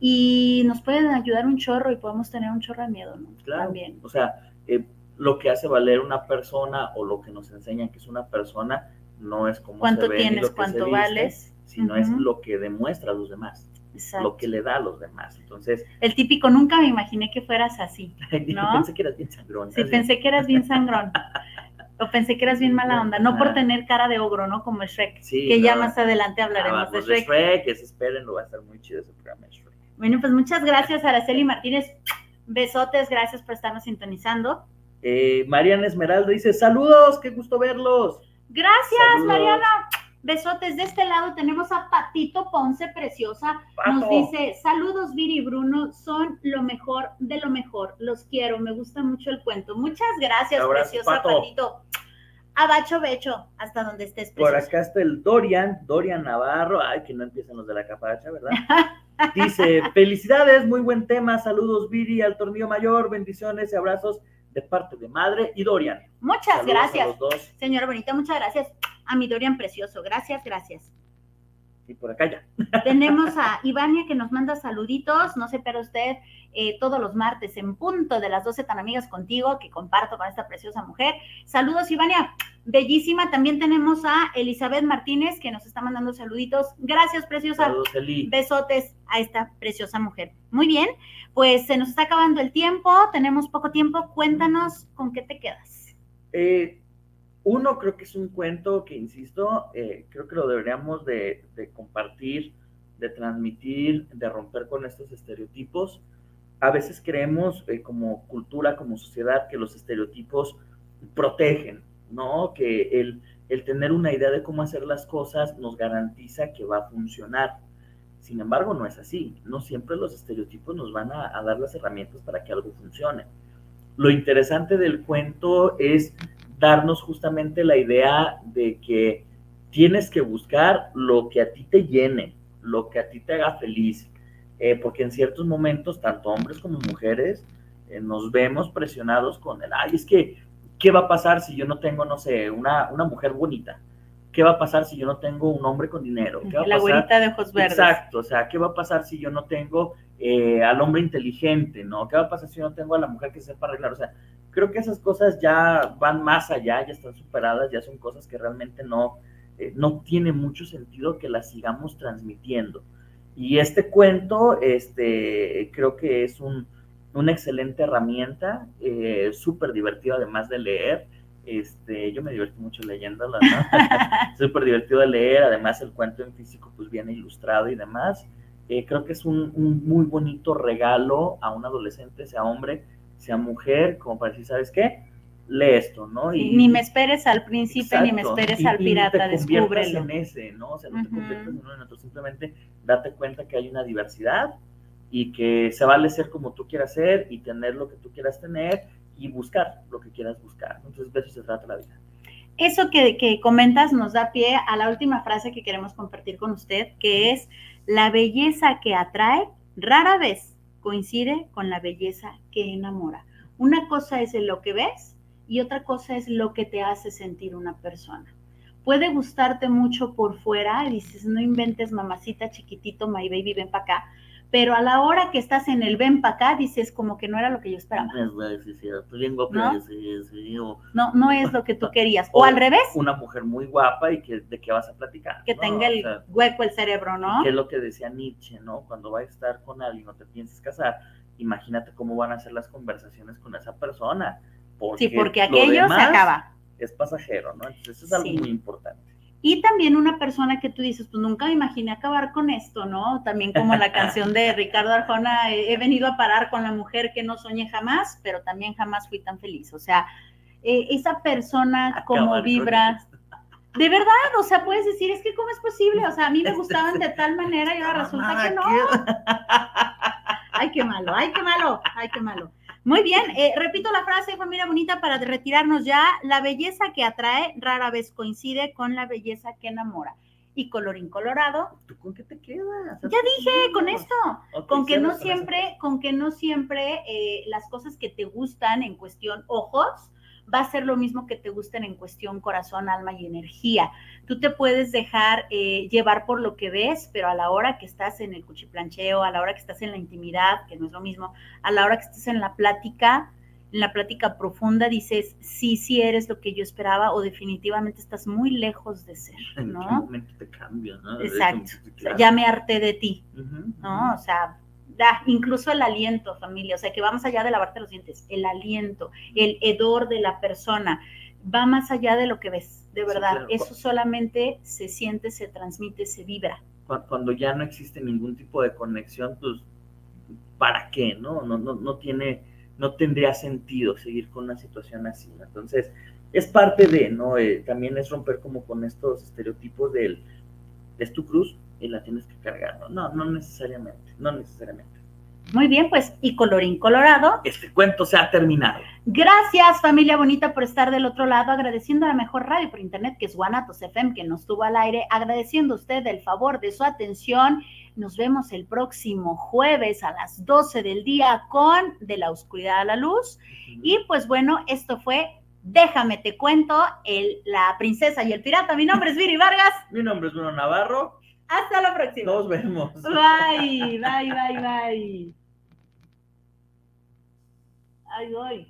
A: y nos pueden ayudar un chorro y podemos tener un chorro de miedo, ¿no?
B: Claro.
A: También.
B: O sea, eh, lo que hace valer una persona o lo que nos enseñan que es una persona no es como
A: ¿Cuánto
B: se
A: tienes?
B: lo que se
A: ¿Cuánto vales?
B: sino es lo que demuestra a los demás,
A: Exacto.
B: lo que le da a los demás. Entonces,
A: El típico, nunca me imaginé que fueras así. ¿No?
B: pensé que eras bien sangrón.
A: Sí, pensé que eras bien sangrón. O pensé que eras bien mala onda, no por tener cara de ogro, ¿no? Como Shrek.
B: Sí,
A: que ya más adelante hablaremos de
B: hablamos de
A: Shrek.
B: Shrek, que se esperen, lo va a estar muy chido ese programa de Shrek.
A: Bueno, pues muchas gracias, Araceli Martínez. Besotes, gracias por estarnos sintonizando.
B: Eh, Mariana Esmeralda dice, saludos, qué gusto verlos.
A: Gracias,
B: Saludos.
A: Mariana. Besotes. De este lado tenemos a Patito Ponce, preciosa. Nos dice, saludos Viri y Bruno, son lo mejor de lo mejor. Los quiero, me gusta mucho el cuento. Muchas gracias,
B: Abrazo,
A: preciosa
B: Pato.
A: Patito. Abacho Becho, hasta donde estés,
B: Por acá está el Dorian, Dorian Navarro, ay, que no empiezan los de la capacha, ¿verdad? Dice, felicidades, muy buen tema, saludos Viri al tornillo mayor, bendiciones y abrazos de parte de madre y Dorian.
A: Muchas
B: Saludos a
A: gracias.
B: los dos.
A: Señora Bonita, muchas gracias. A mi Dorian Precioso, gracias, gracias.
B: Y por acá ya.
A: Tenemos a Ivania que nos manda saluditos, no sé, pero usted eh, todos los martes en punto de las 12 tan amigas contigo, que comparto con esta preciosa mujer. Saludos, Ivania, bellísima. También tenemos a Elizabeth Martínez que nos está mandando saluditos. Gracias, preciosa.
B: Saludos, Eli.
A: Besotes a esta preciosa mujer. Muy bien, pues se nos está acabando el tiempo, tenemos poco tiempo. Cuéntanos con qué te quedas.
B: Eh, uno, creo que es un cuento que, insisto, eh, creo que lo deberíamos de, compartir, de transmitir, de romper con estos estereotipos. A veces creemos eh, como cultura, como sociedad, que los estereotipos protegen, ¿no? Que el, el tener una idea de cómo hacer las cosas nos garantiza que va a funcionar. Sin embargo, no es así. No siempre los estereotipos nos van a dar las herramientas para que algo funcione. Lo interesante del cuento es darnos justamente la idea de que tienes que buscar lo que a ti te llene, lo que a ti te haga feliz, eh, porque en ciertos momentos, tanto hombres como mujeres, eh, nos vemos presionados con el, ay, es que, ¿qué va a pasar si yo no tengo, no sé, una, una mujer bonita? ¿Qué va a pasar si yo no tengo un hombre con dinero? ¿Qué va a
A: La güerita de ojos verdes.
B: Exacto, o sea, ¿qué va a pasar si yo no tengo eh, al hombre inteligente, ¿no? ¿Qué va a pasar si yo no tengo a la mujer que sepa arreglar? O sea, creo que esas cosas ya van más allá, ya están superadas, ya son cosas que realmente no, eh, no tiene mucho sentido que las sigamos transmitiendo. Y este cuento, este, creo que es un, una excelente herramienta, eh, súper divertido además de leer. Este, yo me divertí mucho leyéndolo, ¿no? súper divertido de leer, además el cuento en físico pues viene ilustrado y demás. Eh, creo que es un, un, muy bonito regalo a un adolescente, sea hombre, sea mujer, como para decir, ¿sabes qué? Lee esto, ¿no?
A: Y, ni me esperes al príncipe,
B: Exacto.
A: ni me esperes
B: y,
A: al pirata, descúbrelo.
B: en ese, ¿no? O sea, no te conviertas en uno en otro, simplemente date cuenta que hay una diversidad y que se vale ser como tú quieras ser y tener lo que tú quieras tener y buscar lo que quieras buscar. Entonces, de eso se trata la vida.
A: Eso que, que comentas nos da pie a la última frase que queremos compartir con usted, que es, la belleza que atrae rara vez coincide con la belleza que enamora. Una cosa es lo que ves y otra cosa es lo que te hace sentir una persona. Puede gustarte mucho por fuera y dices, no inventes mamacita chiquitito, my baby, ven para acá, pero a la hora que estás en el ven para acá, dices como que no era lo que yo esperaba. ¿No? no, es lo que tú querías. O, al revés.
B: Una mujer muy guapa y que de qué vas a platicar.
A: Que tenga el hueco el cerebro, ¿no?
B: Que es lo que decía Nietzsche, ¿no? Cuando va a estar con alguien o te pienses casar, imagínate cómo van a ser las conversaciones con esa persona.
A: sí, porque aquello se acaba.
B: Es pasajero, ¿no? Entonces eso es algo muy importante.
A: Y también una persona que tú dices, pues nunca me imaginé acabar con esto, ¿no? También como la canción de Ricardo Arjona, he, venido a parar con la mujer que no soñé jamás, pero también jamás fui tan feliz. O sea, eh, esa persona como vibra, de verdad, o sea, puedes decir, es que cómo es posible, o sea, a mí me gustaban de tal manera y ahora resulta que no. Ay, qué malo, ay, qué malo, ay, qué malo. Muy bien, eh, repito la frase, familia bonita, para retirarnos ya. La belleza que atrae rara vez coincide con la belleza que enamora. Y colorín colorado.
B: ¿Tú con qué te quedas?
A: Ya dije, con esto. con que no siempre, con que no siempre eh, las cosas que te gustan en cuestión ojos va a ser lo mismo que te gusten en cuestión corazón, alma y energía. Tú te puedes dejar eh, llevar por lo que ves, pero a la hora que estás en el cuchiplancheo, a la hora que estás en la intimidad, que no es lo mismo, a la hora que estás en la plática, en la plática profunda, dices, sí, sí eres lo que yo esperaba o definitivamente estás muy lejos de ser, ¿no?
B: En qué momento te cambia, ¿no?
A: Exacto. ya me harté de ti, ¿no? O sea, da incluso el aliento, familia, o sea, que va más allá de lavarte los dientes, el aliento, el hedor de la persona, va más allá de lo que ves, de verdad. Eso solamente se siente, se transmite, se vibra.
B: Cuando ya no existe ningún tipo de conexión, pues, ¿para qué? No, no, no, no tiene, no tendría sentido seguir con una situación así. Entonces, es parte de, ¿no? Eh, también es romper como con estos estereotipos del, es tu cruz, y la tienes que cargar. No, no, necesariamente, no necesariamente.
A: Muy bien, pues, y colorín colorado.
B: Este cuento se ha terminado.
A: Gracias, familia bonita, por estar del otro lado, agradeciendo a la mejor radio por internet, que es Guanatos FM, que nos tuvo al aire, agradeciendo a usted el favor de su atención. Nos vemos el próximo jueves a las 12 del día con De la Oscuridad a la Luz. Y pues bueno, esto fue Déjame te cuento, el, la princesa y el pirata. Mi nombre es Viri Vargas.
B: Mi nombre es Bruno Navarro.
A: Hasta la próxima.
B: Nos vemos.
A: Bye, bye, bye, bye. Ay, voy.